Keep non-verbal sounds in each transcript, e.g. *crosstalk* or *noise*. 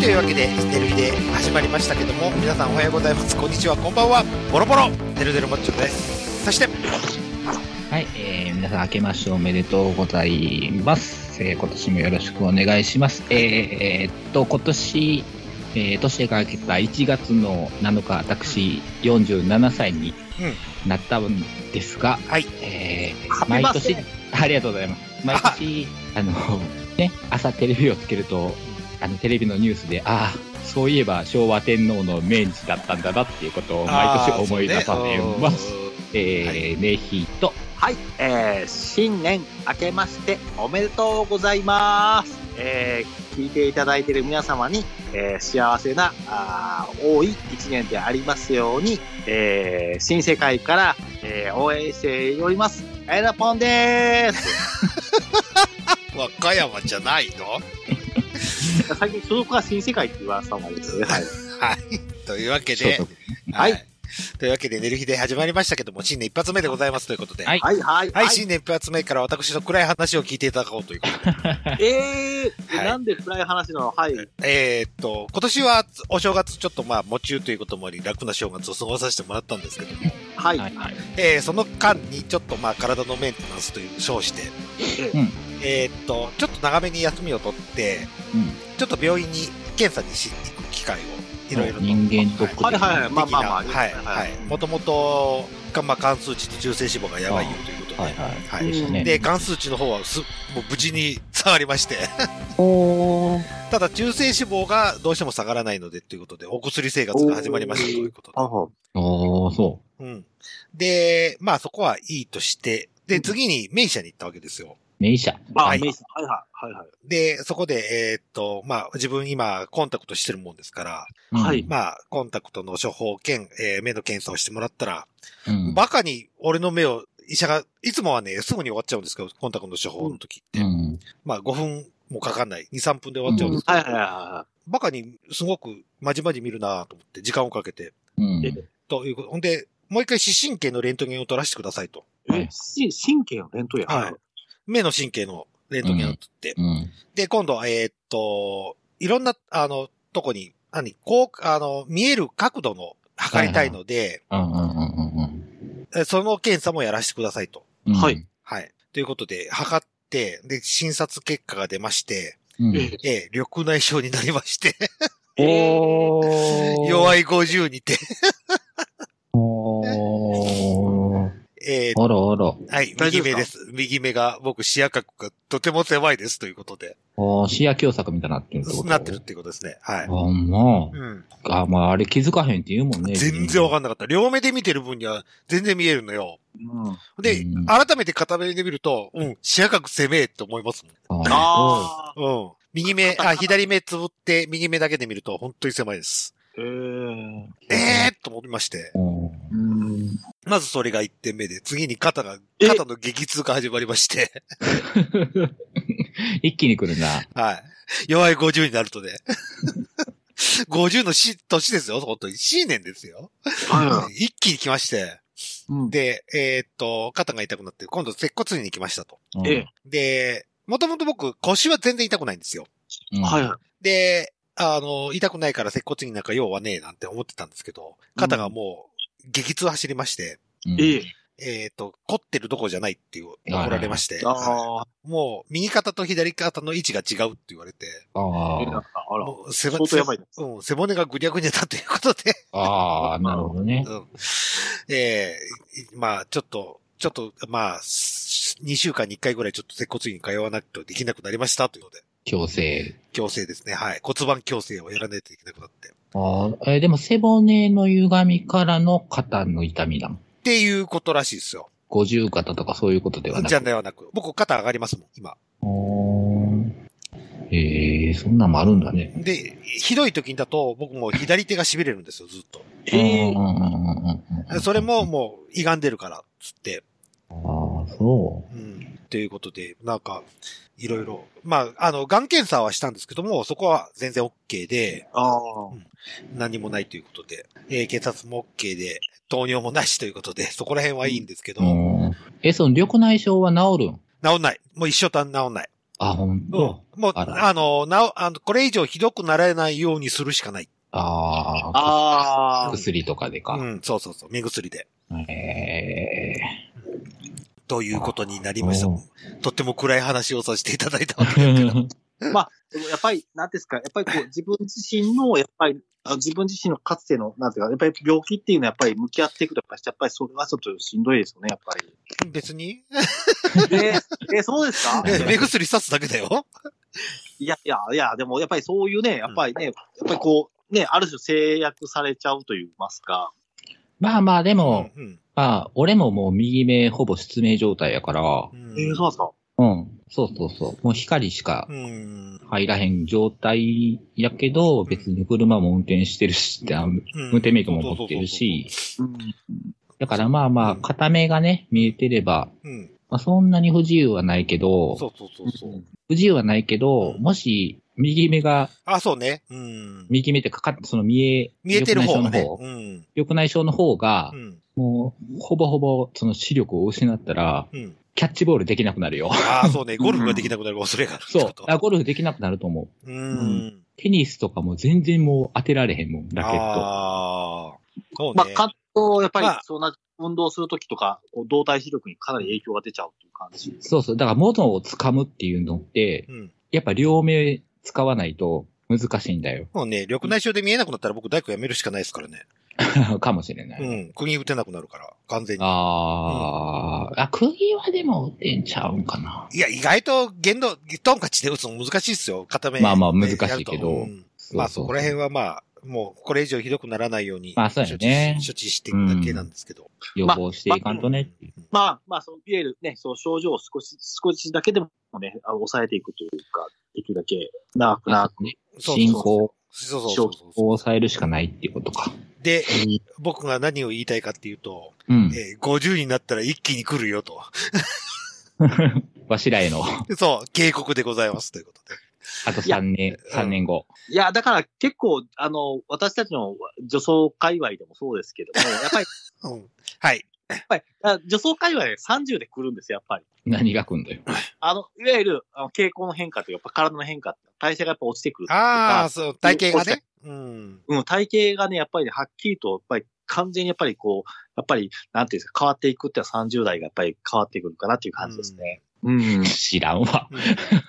はい、というわけで、デルイで始まりましたけども、皆さんおはようございます。こんにちは、こんばんは。ボロボロ、デルデルモッチョです。そして、はい、えー、皆さん明けましておめでとうございます。えー、今年もよろしくお願いします。えー、えーっと、今年、えー、年が明けた1月の7日、私、47歳になったんですが、はい、えー、毎年ありがとうございます。毎年、あの、ね、朝テレビをつけると、あの、テレビのニュースで、ああ、そういえば昭和天皇の命日だったんだなっていうことを毎年思い出されます。えー、ねひと、はい、えー、新年明けましておめでとうございます。えー、聞いていただいている皆様に、えー、幸せな、あー多い一年でありますように、えー、新世界から、えー、応援しております。エラポンでーす。*laughs* 和歌山じゃないの？最近所属が新世界って言われたまですね。はい。はい。というわけで、はい *laughs* というわけで、寝る日で始まりましたけども、新年一発目でございますということで。はいはい、はい、はい、新年一発目から私の暗い話を聞いていただこうということで。*laughs* えー、はいなんで暗い話なの？はい。えーっと、今年はお正月ちょっとまあ、夢中ということもあり、楽な正月を過ごさせてもらったんですけども、はい。はいはい。えーその間にちょっとまあ、体のメンテナンスという称して、うん。えーっと、ちょっと長めに休みを取って、うん。ちょっと病院に検査にしに行く機会をいろいろと。人間ドックはいはいはい。まあまあまあ。はい、はい。もともと、かまあ、関数値と中性脂肪がやばいよということで、はいはい。はいで関数値の方はす、もう無事に下がりまして。*laughs* ただ中性脂肪がどうしても下がらないのでということで、お薬生活が始まりましたということで。あはおー、そうん。で、まあそこはいいとして、で、次に名医者に行ったわけですよ。う。名医者。あ、はいメイさん。はいはい。はいはい。で、そこで、えーっと、まあ自分今コンタクトしてるもんですから、はいまあコンタクトの処方兼、えー目の検査をしてもらったら、うん。バカに俺の目を医者が、いつもはね、すぐに終わっちゃうんですけど、コンタクトの処方の時って。うん。まあ5分もかかんない。2、3分で終わっちゃうんですけど、はいはいはバカにすごくまじまじ見るなと思って、時間をかけて。うん。えということ。ほんで、もう一回視神経のレントゲンを取らせてくださいと。い。はいえ、し神経の伝統や。はい。目の神経のレントゲンを取って。うん。で、今度は、えーっと、いろんな、あの、とこに、何、こう、あの、見える角度の測りたいので、その検査もやらせてくださいと。うん。はい。はい。ということで、測って、で、診察結果が出まして、うん。ええー緑内障になりまして、おー。い。*laughs* 弱い50にて、おー。えーあらあら。はい、右目ですす。右目が僕視野角がとても狭いですということで、あー視野狭窄みたいになってるってこと？なってるっていうことですね。はい。あ、まうん。あ。あ、まあ、あれ気づかへんって言うもんね。全然わんかんなかった。両目で見てる分には全然見えるのよ。うん。で、うん改めて片目で見ると、うん、視野角狭えって思いますあああ。もん。うん。右目、あ、左目つぶって右目だけで見ると本当に狭いです。えー。ええー、と思いまして。ーうん。まずそれが1点目で、次に肩が、え肩の激痛が始まりまして、*laughs* 一気に来るな。はい。弱い50になるとね。*laughs* 50のし年ですよ、本当に。新年ですよ。は一気に来まして。い。うん。で、えーっと、肩が痛くなって、今度接骨院に来ましたと。うんええ。で、もともと僕、腰は全然痛くないんですよ。うんはいはい。で、あの、痛くないから接骨院なんか用はねえなんて思ってたんですけど、肩がもう、激痛走りまして、うんええ。と、凝ってるどころじゃないっていう、怒られまして。もう、右肩と左肩の位置が違うって言われて、背骨がぐにゃぐにゃだということで、あ。あ *laughs* あ、なるほどね。うん。ええまあ、ちょっと、ちょっと、まあ、2週間に1回ぐらいちょっと接骨院に通わなくてできなくなりましたというので、強制。矯正ですね。はい。骨盤矯正をやらないといけなくなって。ああ、えーでも背骨の歪みからの肩の痛みだもん。っていうことらしいですよ。五十肩とかそういうことではなくじゃではなく。僕、肩上がりますもん、今。ええそんなんもあるんだね。で、ひどい時だと、僕も左手が痺れるんですよ、ずっと。ええうんうんうんうんうんそれももう、歪んでるから、つって。ああ、そうん。ということで、なんか、いろいろ。まあ、あの、がん検査はしたんですけども、そこは全然 OK で、ああ。何もないということで、えー警察も OK で、糖尿もなしということで、そこら辺はいいんですけど、う。うんえ、その緑内障は治るん？治んない。もう一生たん治んない。あ、ほんうんと。もう、あの、なお、あの、これ以上ひどくならないようにするしかない。ああ、ああ。薬とかでか。うん、そうそうそう、目薬で。えということになりましたお。とっても暗い話をさせていただいたわけですけど。ー *laughs* まあ、でもやっぱり、なんですか、やっぱりこう、*laughs* 自分自身の、やっぱり、あ自分自身のかつての、なんていうか、やっぱり病気っていうのはやっぱり向き合っていくと、やっぱり、やっぱりそれはちょっとしんどいですよね、やっぱり。別に？*laughs* えー、えーそうですか？目薬さすだけだよ。いやいや、いや、でもやっぱりそういうね、やっぱりね、やっぱりこう、ね、ある種制約されちゃうと言いますか。まあまあ、でうも、ん。まあ、俺ももう右目ほぼ失明状態やから、うんえー、そうですか？うん。そうそうそう。もう光しかうん。入らへん状態やけど、別に車も運転してるし、あ運運転免許も持ってるし、うん。だからまあまあ、うん片目がね、見えてれば、うん。まあ、そんなに不自由はないけど、そうそうそうそう。不自由はないけど、うんもし、右目が、あ、そうね。うん。右目ってかかっその見え、見えてる方がね緑内障の。方うん。緑内障の方がう、ん。もう、ほぼほぼ、その視力を失ったら、うん。キャッチボールできなくなるよ。ああ、そうね。ゴルフができなくなる恐れがあるってそう。あゴルフできなくなると思う。うん。テニスとかも全然もう当てられへんもん、ラケット。ああ。そうまあ、ね。かと、やっぱりまあ、そんな運動するときとか、こう動体視力にかなり影響が出ちゃうという感じ。そうそう。だから物を掴むっていうのって、うん。やっぱ両目使わないと難しいんだよ。もうね、緑内障で見えなくなったら僕大工やめるしかないですからね。*laughs* かもしれない。うん。釘打てなくなるから、完全に。あー、あ、釘はでも打ってんちゃうんかな。いや、意外と限度、トンカチで打つの難しいですよ。片目。まあまあ難しいけどうんまあそこら辺はまあ、もうこれ以上ひどくならないように。まあそうやね処置処置していくだけなんですけど。予防していかんとね。まあ、まあ、そう、いわゆるね、そう、症状を少し、少しだけでもね、あの抑えていくというか、できるだけ長くなく。ね進行そうそうそうをそう。抑えるしかないっていうことか。で、僕が何を言いたいかっていうと、うん。えー50になったら一気に来るよと。*laughs* わしらへの、そう、警告でございますということで。あと3年、3年後。いや、だから結構、あの、私たちの女装界隈でもそうですけども、やっぱり、*laughs* うん。はい。やっぱり、あ女装界隈で30で来るんですよ、やっぱり。何が来んだよ。あの、いわゆる、あの傾向の変化というか、やっぱ体の変化、代謝がやっぱ落ちてくるああ、か、そう、体型がね。うん。うん、体型がね、やっぱりね、はっきりと、やっぱり完全にやっぱりこう、やっぱり、なんていうんですか、変わっていくってのは30代がやっぱり変わってくるかなっていう感じですね。うん。い知らんわ。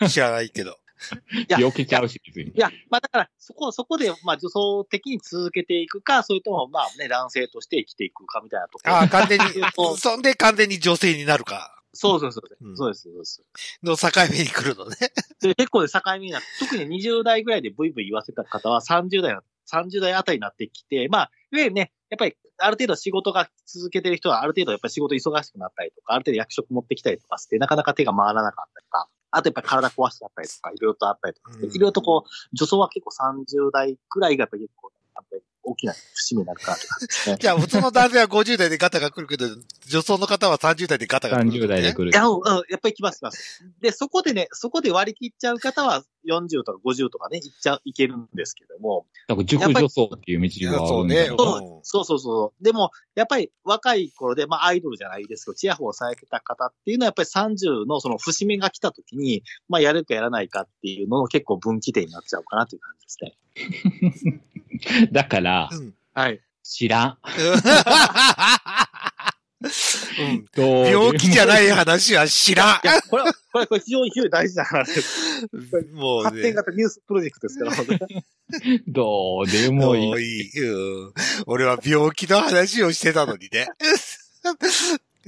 うん *laughs* 知らないけど。*laughs* や病気ちゃうし、別に。や、まあだから、そこ、そこで、まあ女装的に続けていくか、それとも、まあね、男性として生きていくかみたいなところ。ああ、完全に *laughs* そ、んで完全に女性になるか。そうそうそう。うんそうです、そうです。の境目に来るのね。で結構ね、境目になって、特に20代ぐらいでブイブイ言わせた方は30代の、30代あたりになってきて、まあ、いわゆるね、やっぱり、ある程度仕事が続けてる人は、ある程度やっぱり仕事忙しくなったりとか、ある程度役職持ってきたりとかして、なかなか手が回らなかったりとか、あとやっぱり体壊しちゃったりとか、いろいろとあったりとかいろいろとこう、女装は結構30代くらいがやっぱり結構、やっぱり大きな節目になるか *laughs* じゃあ、普通の男性は50代でガタが来るけど、女装の方は30代でガタが来る、30代で来るい。や、うん、うんやっぱり来ます、来ます。で、そこでね、そこで割り切っちゃう方は40とか50とかね、いっちゃ、いけるんですけども、だから熟女層っていう道があそうねうんそうそうそう。でも、やっぱり若い頃で、まあアイドルじゃないですけど、チヤホヤされてた方っていうのは、やっぱり30のその節目が来た時に、まあやるかやらないかっていうのの結構分岐点になっちゃうかなという感じですね。*laughs* *laughs* だから、うん。はい。知らん。うん。*laughs* 病気じゃない話は知らんいや、これは、これ、これ非常に非常に大事な話です。もう発展ね。型ニュースプロジェクトですから、*laughs* どうでもいい。いい。うん。俺は病気の話をしてたのにね。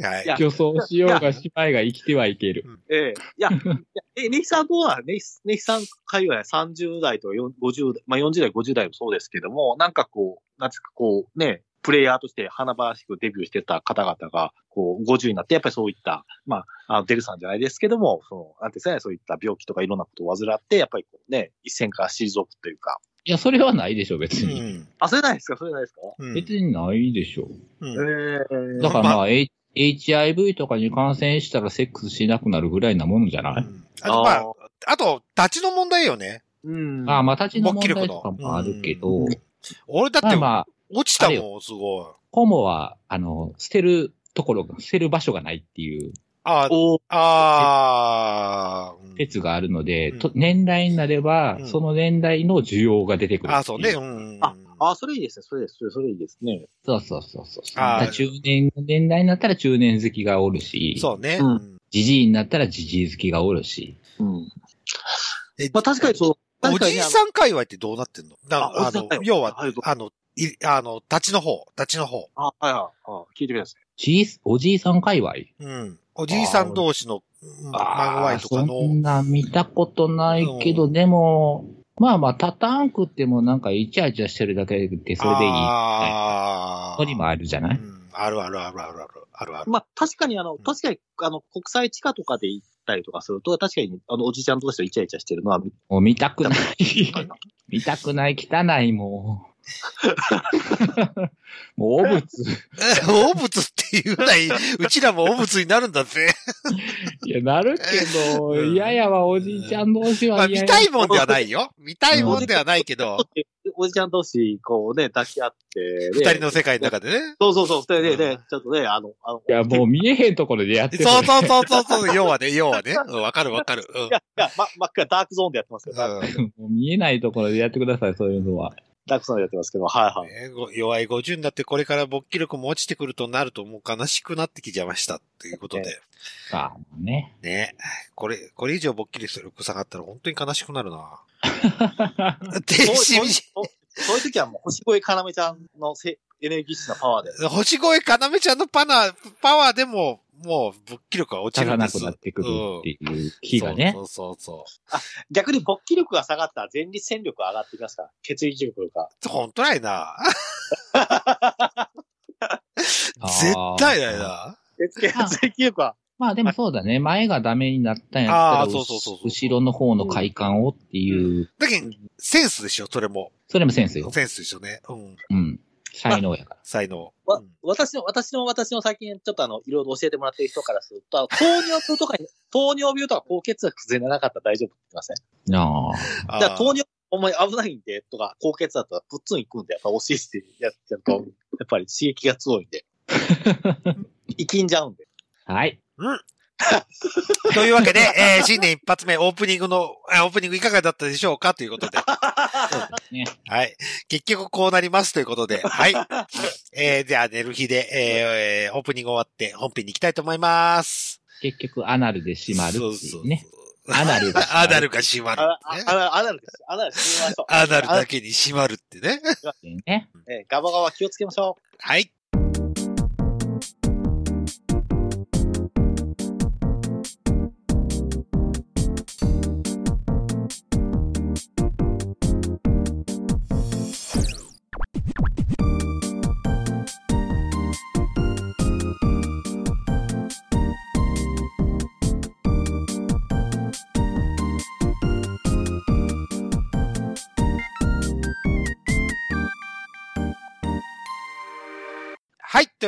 はい女装しようが姉妹が生きてはいける。ええ。いや、いやえ、ネヒさんどうなの？ネヒネヒさん界隈は30代とか4 50代、まあ40代、50代もそうですけども、なんかこう、なんつうかこう、ね、プレイヤーとして華々しくデビューしてた方々が、こう、50になって、やっぱりそういった、まあ、あのデルさんじゃないですけども、その、なんていうんですかね、そういった病気とかいろんなことを患って、やっぱりこうね、一線から退くというか。いや、それはないでしょ、別うに。ん。あ、それないですか？それないですか、うん別にないでしょ。うんえだからまあ、H- HIV とかに感染したらセックスしなくなるぐらいなものじゃない、あと、まあ、あと、立ちの問題よね。うん。ああ、まあ、立ちの問題とかもあるけど、うん。俺だって、まあまあ、落ちたもん、すごホモは、あの、捨てるところが、捨てる場所がないっていうああ、おああ、うん説があるので、うんと年代になれば、うんその年代の需要が出てくる。ああ、そうね。う。ん。あ、あ、それいいですね。それです。それそれいいですね。そうそうそうそう。あ中年の年代になったら中年好きがおるし、そうね。じじいになったらじじい好きがおるし。うん。えまあ確かにそう。おじいさん界隈ってどうなってんの？なあの要ははいあの、い、あの、立ちの方、立ちの方。あ、はいはい。あ聞いてください。じいおじいさん界隈？うん。おじいさん同士の、うんマグワイとかその、んな見たことないけど、うでも、まあまあ、タタンクってもなんかイチャイチャしてるだけでそれでいい。ああ。ここにもあるじゃない、うんあるあるあるあるあるあるある。まあ確かにあの、ん確かにあの、国際地下とかで行ったりとかすると、確かにあの、おじちゃん同士でイチャイチャしてるのは見もう見たくない。見たくない、*laughs* 汚い、もう。*laughs* もう、お物。*laughs* お物って言うない、うちらもお物になるんだぜ。いや、なるけど、うん嫌やわ、おじいちゃん同士まあ、見。たいもんではないよ。見たいもんではないけど、*laughs* おじちゃん同士、こうね、抱き合って、二人の世界の中でね。そうそうそう、二人でねうん、ちょっとね、あの、あの、いや、もう見えへんところでやってる。そうそうそうそうそう、要はね、要はね。うんわかるわかる。うんいや、いや、ま、真っ赤ダークゾーンでやってますけど、ダークうんもう見えないところでやってください、そういうのは。ダークゾーンでやってますけど、はいはい。ねご弱い50になってこれから勃起力も落ちてくるとなるともう悲しくなってきちゃいましたということで。ああ、ね。ね。これ、これ以上勃起力下がったら本当に悲しくなるな。*laughs* そういう時はもう、星越かなめちゃんのせエネルギッシュなパワーで。星越かなめちゃんのパナ、パワーでも、もう勃起力が落ちるんです。なくなってくるっていう気がね。そうそうそう逆に勃起力が下がったら前立腺力が上がってきますか？ら。血液力が。本当ないな。絶対ないな。血血液力は。まあでもそうだね。前がダメになったんやったら、後ろの方の快感をっていう、だけど、センスでしょ、それも。それもセンスよ。センスでしょね。うん。うん。才能やから。*laughs* 才能。わうん私の、私の、私の最近ちょっとあの、いろいろ教えてもらってる人からすると、糖尿病とかに、*laughs* 糖尿病とか高血圧崩れなかったら大丈夫って言ってません、なあ。あーじゃあ糖尿、お前危ないんで、とか、高血圧だったらプッツン行くんで、やっぱ教えてやってると、やっぱり刺激が強いんで。*laughs* 生きんじゃうんで。はい。*laughs* というわけで、えー新年一発目オープニングの、あオープニングいかがだったでしょうかということで。ね。はい。結局こうなりますということで。はい。えー、じゃあ寝る日で、えー、オープニング終わって本編に行きたいと思います。結局、アナルで閉まるってそうそういうね。アナルが閉まるアナルが閉まるあ、ってね。あ、あ、アナル。アナル閉めましょう。アナルだけに閉まるってね。ね。えーガバガバ気をつけましょはい。はい。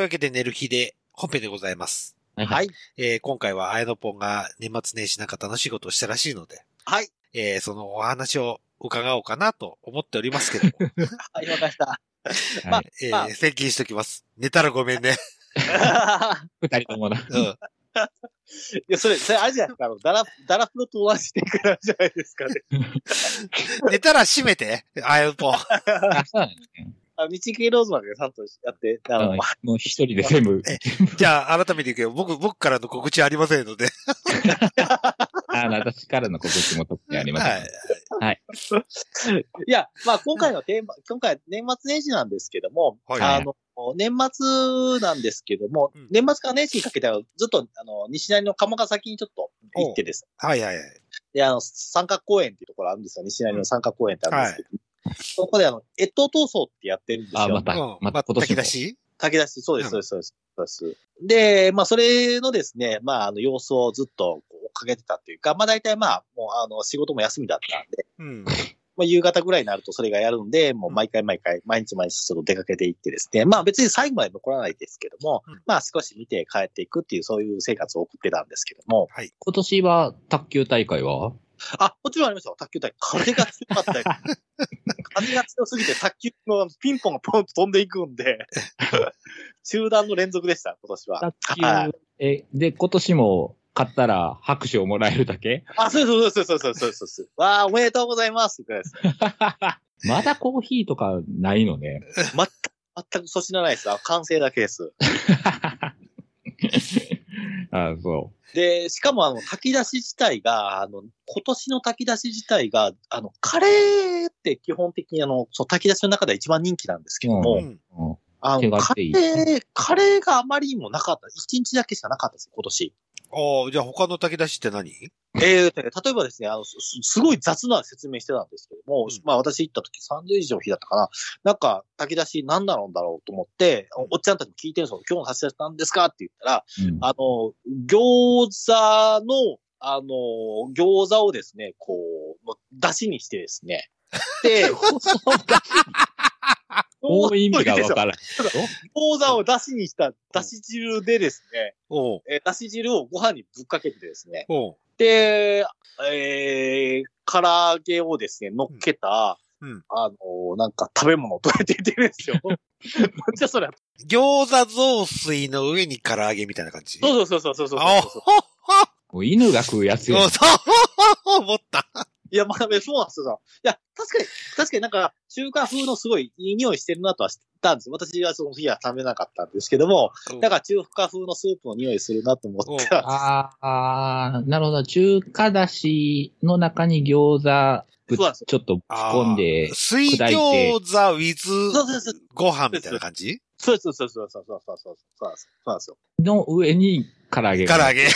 わけで寝る日で本編でございます。う。はいはい。えー今回はあやのぽんが年末年始なんか楽しいことをしたらしいので、はい。えーそのお話を伺おうかなと思っておりますけども、*laughs* はい、わかりました。まあはい。えーまあ宣言しときます。寝たらごめんね。*laughs* 二人ともな。うん。いや、それ、それあれじゃないですか。あの、ダラ、ダラフロと同じ展開なんじゃないですかね。*laughs* 寝たら閉めて、あやのぽん。あ、そうなんですね。あ、道系ローズマンがちゃんとやって、あの、うんもう一人で全部。*laughs* じゃあ、改めて言うけど、僕、僕からの告知ありませんので。*laughs* あの、私からの告知も特にありません。はい。*laughs* いや、まあ今回のテーマ、今回年末年始なんですけども、はいあの、年末なんですけども、うん年末から年始にかけてはずっと、あの、西成の鴨ヶ崎にちょっと行ってです。はいはいはい。で、あの、三角公園っていうところあるんですよ。西成の三角公園ってあるんですけど、そこであの、越冬闘争ってやってるんですよ。あ、またうん、また今年も炊き出。し？炊き出し、そうです、うんそうです、そうです。でまあ、それのですね、まあ、あの、様子をずっとかけてたっていうか、まあ、大体まあ、もう、あの、仕事も休みだったんで、うん。*laughs* まあ、夕方ぐらいになるとそれがやるんで、もう毎回毎回、毎日毎日ちょっと出かけていってですね、まあ別に最後まで残らないですけども、うんまあ少し見て帰っていくっていうそういう生活を送ってたんですけども、はい。今年は卓球大会は？あ、もちろんありましたよ、卓球大会。風が強かったよ。*laughs* 風が強すぎて卓球のピンポンがポンと飛んでいくんで、*laughs* 集団の連続でした、今年は。卓はい球、え、で、今年も勝ったら拍手をもらえるだけ？あ、そうそうそうそうそうそうそうそう。*laughs* わあ、おめでとうございます。ぐらいです。まだコーヒーとかないのね。全く、全く粗品ないです。あ完成だけです。あそで、しかもあの、炊き出し自体が、あの、今年の炊き出し自体が、あの、カレーって基本的にあの、そう、炊き出しの中では一番人気なんですけども、うん。う。うんあの、カレー、カレーがあまりにもなかった。一日だけしかなかったです、今年。ああ、じゃあ他の炊き出しって何？えー例えばですね、あの、すすごい雑な説明してたんですけども、うんまあ私行った時30以上の日だったかな。なんか、炊き出し何だろうだろうと思って、おおっちゃんたちに聞いてるんですよ。今日の炊き出し何ですか？って言ったら、うんあの、餃子の、あの、餃子をですね、こう、出汁にしてですね。で、*laughs* *laughs* もう意味がわからん。餃子を出汁にした出汁汁でですね、えー出汁汁をご飯にぶっかけてですね、で、えー、唐揚げをですね、乗っけた、うん。あの、なんか食べ物をどうやって言ってるんですよ。*laughs* なんじゃそれ。餃子雑炊の上に唐揚げみたいな感じ？そうそうそうそうそうそうあそう。もう犬が食うやつよそう。そう思った。いや、まあ、ね、そうなんですよ。いや、確かに、確かになんか、中華風のすごいいい匂いしてるなとは知ったんですよ。私はその日は食べなかったんですけども、だから中華風のスープの匂いするなと思ってたんです。ああ、なるほど。中華だしの中に餃子ちょっとぶち込んで、水砕いて餃子 with そうそうそう。ご飯みたいな感じ？そうそうそうそうそうそうそうそうそうそうなんですよ。の上に唐揚げが。唐揚げ。*laughs*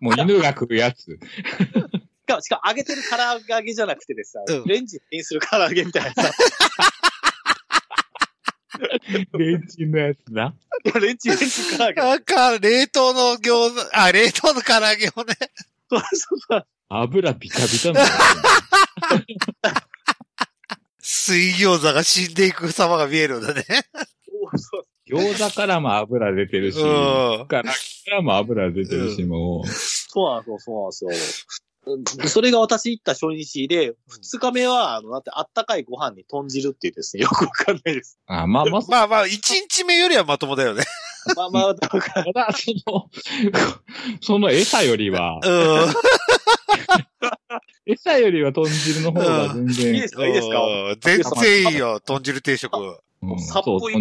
もう犬が食うやつ。*laughs* しかも、しかも揚げてる唐揚げじゃなくてですね、うんレンジにする唐揚げみたいなさ。*laughs* レンチンのやつな。いやレンチ、レンチ唐揚げ。なんか、冷凍の餃子、あ、冷凍の唐揚げをね。そうそうそう。油ビカビカなの。水餃子が死んでいく様が見えるんだね。餃子からも油出てるし、うん。唐揚げからも油出てるし、もう。そうなんですよ、そうなんですよ。うんそれが私行った初日で、二日目は、あの、だってあったかいご飯に豚汁っていうですね、よくわかんないです。あまあまあ、まあまあ、一日目よりはまともだよね。*laughs* まあまあ、だから、その、*laughs* その餌よりは、うん。*laughs* 餌よりは豚汁の方が全いい然で、すか？いいですか？うん。全然いいよ、豚汁定食。うん。さっぽい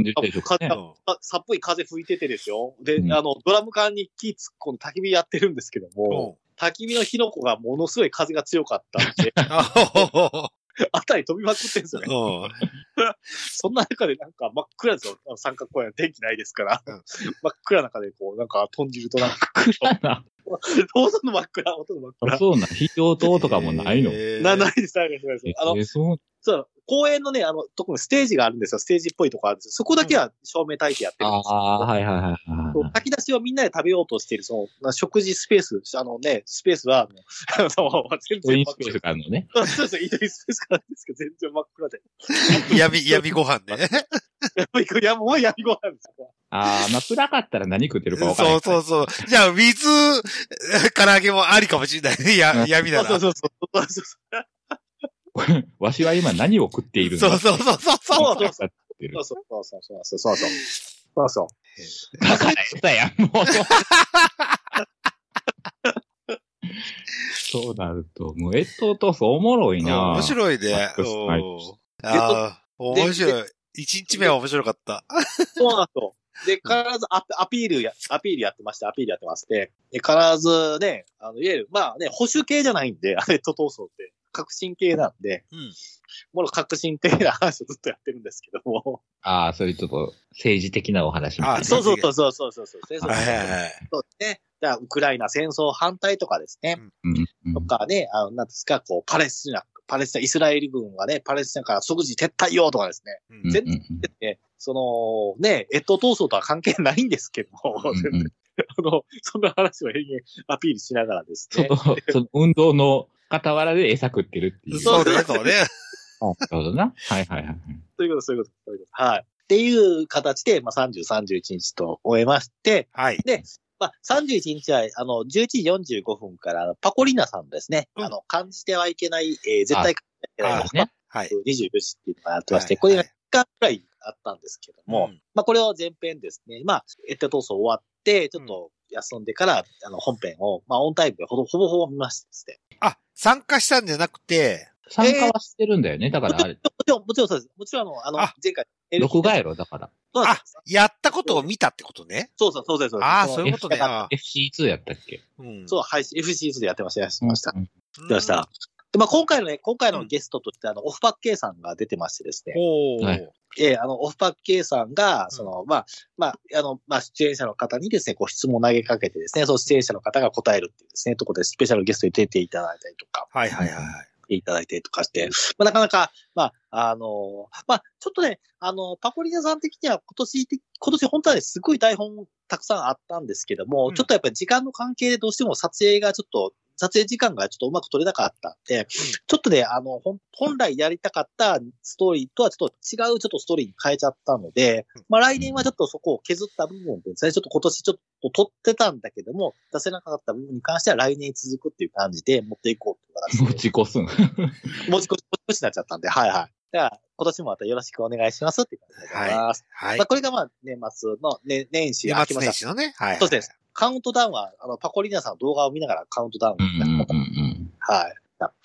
さっぽい風吹いててですよ。で、うん。あの、ドラム缶に木突っ込んで焚き火やってるんですけどうん。も、焚き火の火の粉がものすごい風が強かったんで、*laughs* あたり飛びまくってんですよね。うん *laughs* そんな中でなんか真っ暗ですよ。三角公園電気ないですから。うん真っ暗な中でこう、なんか豚汁となんか、暗な。*laughs* ほとんど真っ暗、ほとんど真っ暗。そうな、非常灯とかもないの。えーな、ないです、ないです、ないです。あのえ、ーそうそう、公園のね、あの、特にステージがあるんですよ。ステージっぽいとこあるんですよ。そこだけは照明焚いてやってるんですよ。ああ、はいはいはい。炊き出しをみんなで食べようとしている、その、な食事スペース、あのね、スペースは、あの、あの全然真っトインスペースがあるのね。暗。*laughs* そうそう、イートインスペースがあるんですけど、全然真っ暗で。闇、闇ご飯ね。いや、もう闇ご飯ですよ。ああ、まあ暗かったら何食ってるか分からなそい。*laughs* うそうそう。じゃあ、水、唐揚げもありかもしれないね。や、*laughs* 闇なら。そうそうそうそうそうそう。*laughs* わしは今何を食っているんだ？そうそうそうそう。そうそうそう。そうそうそう。そうそうそう。そう。だから言ったやん、もう。そうなると、もう、えっと、と、おもろいな面白いね。ああ、面白い。一日目は面白かった。そうなんですよ。で、必ずアアピールや、アピールやってまして、アピールやってまして、で、必ずね、あの、いわゆる、まあね、保守系じゃないんで、あれと闘争って。革新系なんで、うん。もろ革新的な話をずっとやってるんですけども。ああ、そういうちょっと政治的なお話みたいなあそうそうそうそうそうそうそう。ですね。だからウクライナ戦争反対とかですね。うんうんとかね、あの、なんですか、こう、パレスチナ、パレスチナ、イスラエル軍がね、パレスチナから即時撤退よとかですね。うん全うんうんうんでその、ね、越冬闘争とは関係ないんですけども、うん全然あの、そんな話を延々アピールしながらですね。その、その運動の傍らで餌食ってるっていう。そうね、そうね。なるほどな。はいはいはい。そういうこと、そういうこと、そういうこと。はい。っていう形で、まあ、30、31日と終えまして、はい。まあ、31日は、あの、11時45分から、パコリナさんのですね、うんあの、感じてはいけない、えー絶対感じてはいけないですね。はい。24時っていうのがやってまして、はいこれが間くらいあったんですけども、うんまあこれを前編ですね、まあ、エッテ闘争終わって、ちょっと休んでから、あの、本編を、まあオンタイムでほぼほぼ見ましてですね。あ、参加したんじゃなくて、参加はしてるんだよね。だからあれ、もちろん、もちろんそうです。もちろんあの、あ前回、録画やろ、だから。そうなんですやったことを見たってことね。そうそう、そうです。そうですああ、のそういうことね。あ FC2 やったっけ？ーうん。そう、配信、FC2 でやってました、やってました。うんうんやってました。で、まあ今回のね、今回のゲストとして、あの、オフパッケイさんが出てましてですね。おー。はい。ええあの、オフパッケイさんが、その、まあ、まあ、あの、まあ、出演者の方にですね、こう質問を投げかけてですね、その出演者の方が答えるっていうですね、ところでスペシャルゲストに出ていただいたりとか、はいはいはいはい。ただいたりとかして、まあ、なかなか、まあ、あの、まあ、ちょっとね、あの、パコリナさん的には今年的、今年本当はね、すごい台本たくさんあったんですけども、うん。ちょっとやっぱり時間の関係でどうしても撮影がちょっと、撮影時間がちょっとうまく撮れなかったんで、ちょっとね、あの、本来やりたかったストーリーとはちょっと違うちょっとストーリーに変えちゃったのでうん、まあ来年はちょっとそこを削った部分ですね、ちょっと今年ちょっと撮ってたんだけども、出せなかった部分に関しては来年に続くっていう感じで持っていこうっていう形で持ち越すん。*laughs* 持ち越し、持ち越しになっちゃったんで、はいはい。だから、今年もまたよろしくお願いしますっていう感じでございます。はいまあ、。これがまあ、年末の、ね、年始年末明けました。年始のね。はいはい。そうです。カウントダウンは、あの、パコリーナさんの動画を見ながらカウントダウン、うんうんうんうん。はい。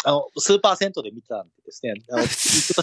あの、スーパー銭湯で見てたんでですね、あの、*laughs* 行くと、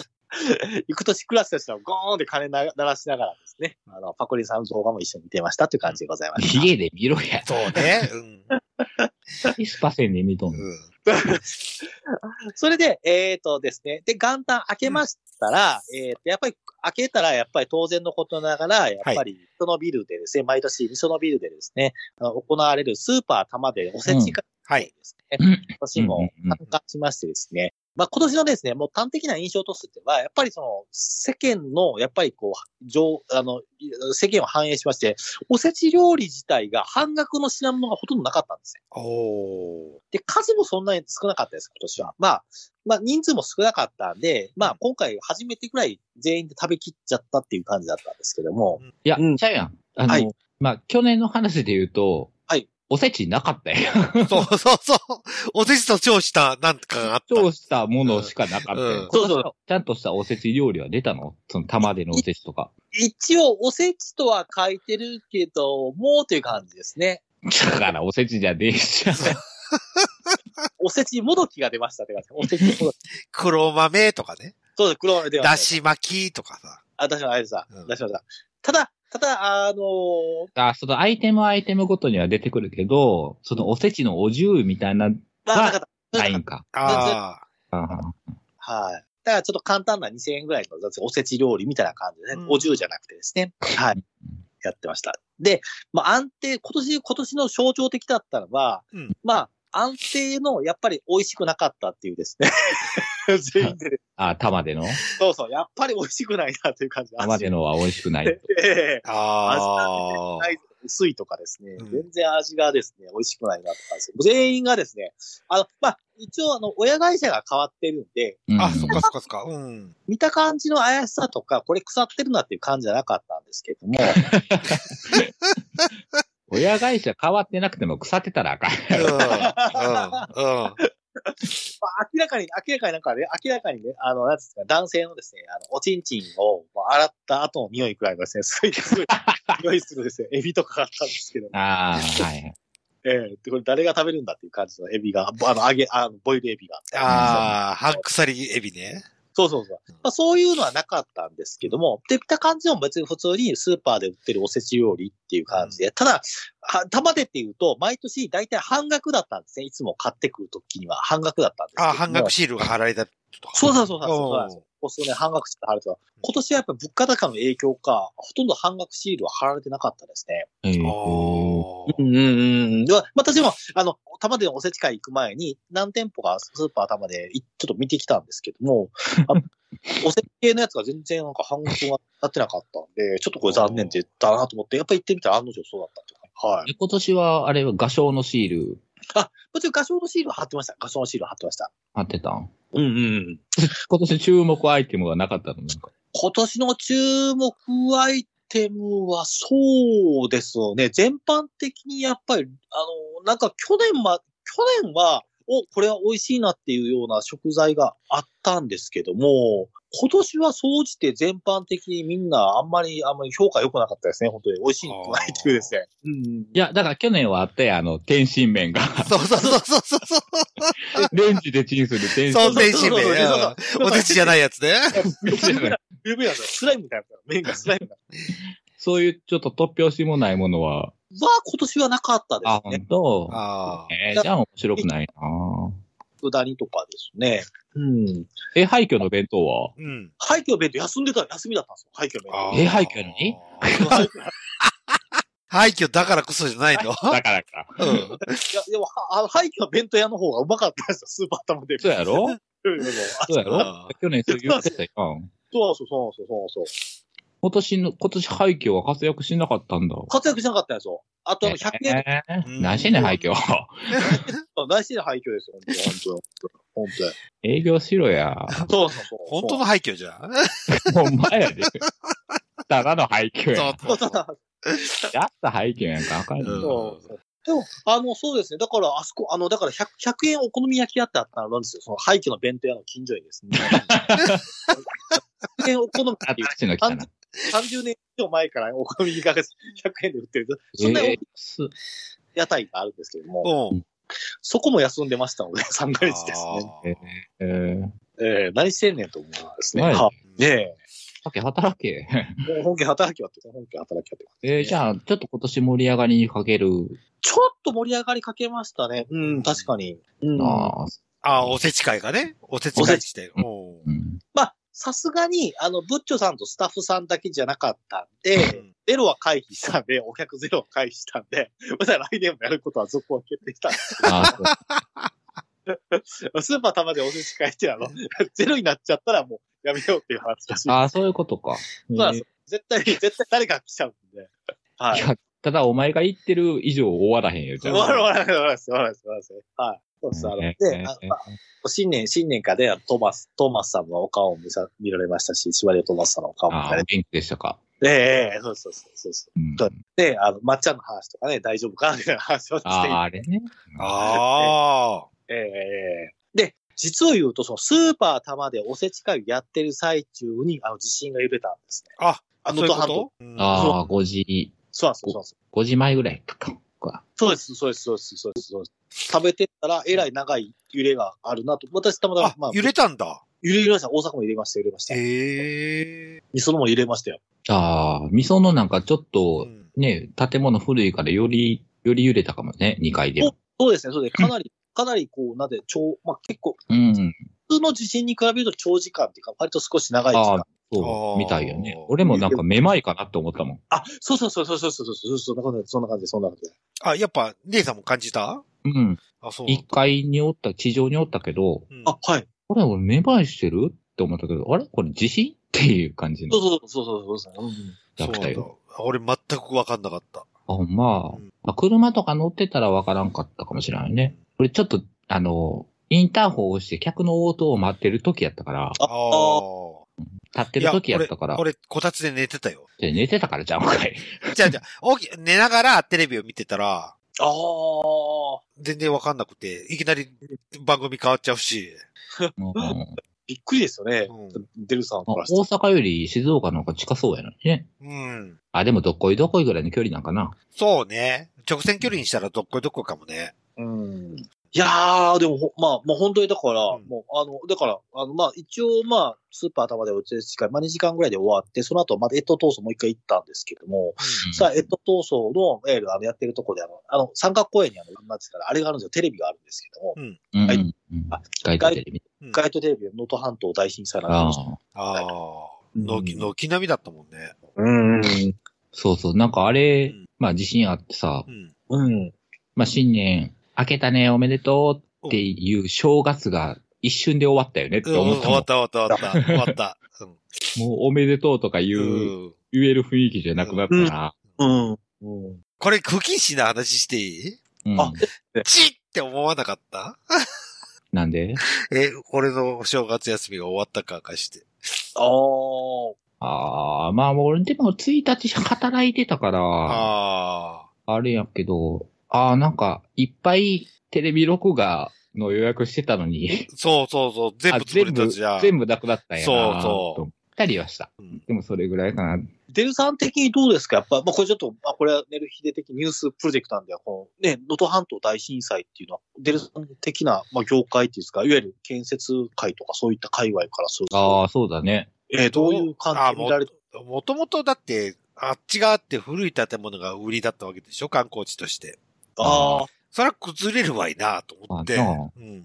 行く年クラスとしてはゴーンって鐘な鳴らしながらですね、あの、パコリーナさんの動画も一緒に見てましたっていう感じでございました。家で見ろや。そうね。うん。スパセンで見とんの。うん。*laughs* それで、えっ、とですね、で、元旦開けましたら、えっ、と、やっぱり開けたら、やっぱり当然のことながら、やっぱり、そのビルでですね、毎年、そのビルでですね、あの行われるスーパー玉でおせちが、はい。ですね、うん。私も参加しましてですね、まあ今年のですね、もう端的な印象としては、やっぱりその世間の、やっぱりこう、上、あの、世間を反映しまして、おせち料理自体が半額の品物がほとんどなかったんですよ。おー。で、数もそんなに少なかったです、今年は。まあ、まあ人数も少なかったんで、まあ今回初めてぐらい全員で食べきっちゃったっていう感じだったんですけども、いやうん、ちゃうやん。あの、はいまあ、去年の話で言うと、はい。おせちなかったよ。そうそうそう。おせちと超したなんかがあった。超したものしかなかったよ。うんそうそうちゃんとしたおせち料理は出たの？その玉でのおせちとか。一応おせちとは書いてるけど、もうという感じですね。だからおせちじゃねえじゃん。*laughs* おせちもどきが出ましたって感じ。*laughs* おせちもどき。黒豆とかね。そうです、黒豆出ました。だし巻きとかさ。あ、出しました、あれさうん。出しました。ただ、ただ、あのーあ、そのアイテムアイテムごとには出てくるけど、そのおせちのお重みたいな、まあ、ないんか。ああ。あはい。だからちょっと簡単な2000円ぐらいのおせち料理みたいな感じでね、うんお重じゃなくてですね。はい。やってました。で、まあ安定、今年、今年の象徴的だったのは、うんまあ安定のやっぱり美味しくなかったっていうですね。*laughs* 全員でね、あ、玉での？そうそう、やっぱり美味しくないなという感じで。玉でのは美味しくない。*laughs* ええああ。味が薄いとかですね、うん全然味がですね、美味しくないなとかですね、全員がですね、あの、まあ、一応あの、親会社が変わってるんで、うんあ、そっかそっかそっか。うん。見た感じの怪しさとか、これ腐ってるなっていう感じじゃなかったんですけども、*laughs* 親会社変わってなくても腐ってたらあかん。うん。うん。うん。まあ、明らかに、明らかになんかね、明らかにね、あの、なんですか、男性のですね、あの、おちんちんをまあ洗った後の匂いくらいがですね、すごい、すごい、*laughs* 匂いするですね、エビとかがあったんですけど、ああ、はい。ええで、これ誰が食べるんだっていう感じのエビが、あの、揚げ、あの、ボイルエビが。ああ、半腐りエビね。そうそうそう。まあ、そういうのはなかったんですけども、で、見た感じも別に普通にスーパーで売ってるおせち料理っていう感じで、ただ、は玉でっていうと、毎年大体半額だったんですね。いつも買ってくるときには半額だったんですあ、半額シールが貼られたとか。そうそうそうそう。そうおーなんですよ。こう。するね、半額シール貼られてた。今年はやっぱり物価高の影響か、ほとんど半額シールは貼られてなかったですね。えーうんう。んうん。で私も、あの、玉でのおせち会行く前に、何店舗かスーパー玉でいちょっと見てきたんですけども、あおせち系のやつが全然なんか半額がなってなかったんで、ちょっとこれ残念って言ったなと思って、やっぱり行ってみたら案の定そうだったっていうか。はい。え今年は、あれは画商のシールもちろん画商のシールは貼ってました。画商のシールは貼ってました。貼ってたん？うんうんうん。*laughs* 今年注目アイテムがなかったの？なんか。今年の注目アイテムはそうですね。全般的にやっぱり、あの、なんか去年は、去年は、お、これは美味しいなっていうような食材があったんですけども、今年は総じて全般的にみんなあんまり、あんまり評価良くなかったですね、本当に。美味しいのないっていうですね。うん。いや、だから去年はあったやん、あの、天津麺が。そうそうそうそうそう。*laughs* レンジでチンする天津そう、麺。天津麺。うんおせちじゃないやつね。ビュービューな。スライムみたいな。麺がスライムな。そういうちょっと突拍子もないものは、は今年はなかったであ、すね本。当？ああ。えーじゃあ面白くないな佃煮とかですね。うん。え、廃墟の弁当は？うん。廃墟の弁当休んでた、休みだったんですよ。廃墟の弁あーえ廃墟に？当。*laughs* 廃墟だからこそじゃないの？*laughs* だからか。うん。いや、でも、はあの廃墟の弁当屋の方がうまかったですよ、スーパー玉で。そうやろ？そうやろ？あ去年そう言ってたよそうそうそうそうそう。今年の、今年廃墟は活躍しなかったんだ。活躍しなかったんですよ。あとあの、100円、えーうん何してんねん、廃墟。大 *laughs* 事な廃墟ですよ、本当に。本当営業しろや。そうそうそう。本当の廃墟じゃん。ほんまやで。ただの廃墟やん。そうそうそう。やった廃墟やんか。あかんようんそうそうでも、あの、そうですね。だから、あそこ、あの、だから100、100円お好み焼き屋ってあったのなんですよ。その廃墟の弁当屋の近所にですね。*laughs* 100円お好みあっ焼きちの来たな。30年以上前からお好み焼きが100円で売ってる。そんな屋台があるんですけども、うん。そこも休んでましたので、*laughs* 三ヶ日ですね。えー、えー、何してんねんと思うんですね。はいはねさっき働け。え。もう本家働きはって、本家働きはって。えー、じゃあ、ちょっと今年盛り上がりにかける。ちょっと盛り上がりかけましたね。うん、確かに。うん。ああ、おせち会がね。おせち会して。うんうん。まあ、さすがに、あの、ブッチョさんとスタッフさんだけじゃなかったんうで、んゼロは回避したんで、お客ゼロは回避したんで、また来年もやることは続行決定したんですスーパー玉でおせち会ってあの、ゼロになっちゃったらもうやめようっていう話らしい。あー、そういうことか。そうなんですよ絶対、絶対誰か来ちゃうんで。はいい。や、ただお前が言ってる以上終わらへんよ、じゃあ。終わる終わる終わる終わる終わる終わるはい。そうです。あの、で、えーあまあ新年、新年かで、あのトーマス、トーマスさんのお顔も見さ見られましたし、シワリオトーマスさんのお顔も見ああ、られて、お元気でしたか。ええそうそうそうそうそう。うん、そうで、あの、まっちゃんの話とかね、大丈夫かみたいな話をしていああ、あれね。あ *laughs* ええで、実を言うと、そのスーパー玉でおせち会やってる最中に、あの、地震が揺れたんですね。あ。ああ、そういうこのと？半島。ああ、5時、そうそうなんですよ。5時前ぐらいか。そうです、そうです、そうです、そうです、そうです。食べてたら、えらい長い揺れがあるなと。私、たまたまあ、、まあ、揺れたんだ。揺れました。大阪も揺れました、揺れました。へえ。みそのも揺れましたよ。ああ、味噌のなんかちょっうと、んね、建物古いからより、より揺れたかもね、2階でも。そうですね、そうで、かなり、かなりこう、なんで、超、まあ結構、うん。普通の地震に比べると長時間っていうか、割と少し長い時間。そーう、みたいよね。俺もなんかめまいかなって思ったもん。あ、そうそうそうそうそうそうそう、そんな感じ、そんな感じ、そんな感じ。あ、やっぱ、姉さんも感じたうん。あ、そうなんだ。1階におった、地上におったけど、うんあ、はい。これ俺めまいしてるって思ったけど、あれこれ地震っていう感じの。そうそうそうそうそうそう。うんやったよ俺全くわかんなかった。あ、まあうん、まあ車とか乗ってたらわからんかったかもしれないね。これちょっと、あの、インターホンを押して客の応答を待ってる時やったから、あああ。立ってる時やったから、俺、俺こたつで寝てたよ。で寝てたからじゃん、かい。じゃあじゃあ、起き、寝ながらテレビを見てたら、ああ、全然わかんなくて、いきなり番組変わっちゃうし。うんびっくりですよねう。デルさんら。大阪より静岡の方が近そうやのにね。うん。あ、でもどっこいどっこいぐらいの距離なんかな。そうね。直線距離にしたらどっこいどっこいかもね。うん。いやー、でもほ、まあ、まあ本当にだから、うんもう、あの、だから、あの、まあ一応、まあ、スーパー頭でお茶しか、まあ2時間ぐらいで終わって、その後またエット闘争もう一回行ったんですけども、うんさあ、エット闘争の、えーあの、やってるとこで、あの、あの、三角公園にあの、なんつったら、あれがあるんですよ、テレビがあるんですけども、うんはいうんうんあ外国テレビ。うんガイドテレビで能登半島大震災なんあですあ。ああ。のき、軒並みだったもんね。うん。そうそう。なんかあれうん、まあ地震あってさう、ん。うん。まあ新年明けたね、おめでとうっていう正月が一瞬で終わったよねってうん思ったもん終わった終わった終わった。終わった。もうおめでとうとか言う、うん。言える雰囲気じゃなくなったな。うん。うん。これ、不謹慎な話していい？うんあチッって思わなかった？なんで？*laughs* え、俺の正月休みが終わったかかして。ああ。ああ、まあ俺でも1日働いてたから、ああ。あれやけど、ああ、なんかいっぱいテレビ録画の予約してたのに、そうそうそう、全部あ潰れたじゃん。全部なくなったんやなそうそうと思ったりはした。うんでもそれぐらいかな。デルさん的にどうですか？やっぱ、まあ、これちょっと、まあ、これはネルヒデ的ニュースプロジェクトなんで、このね、能登半島大震災っていうのは、デルさん的な、まあ、業界っていうんですか、いわゆる建設界とかそういった界隈からすると、ああ、そうだね。えーどういう感じで見られてもともとだって、あっち側って古い建物が売りだったわけでしょ？観光地として。ああ、それは崩れるわいなと思って。うん。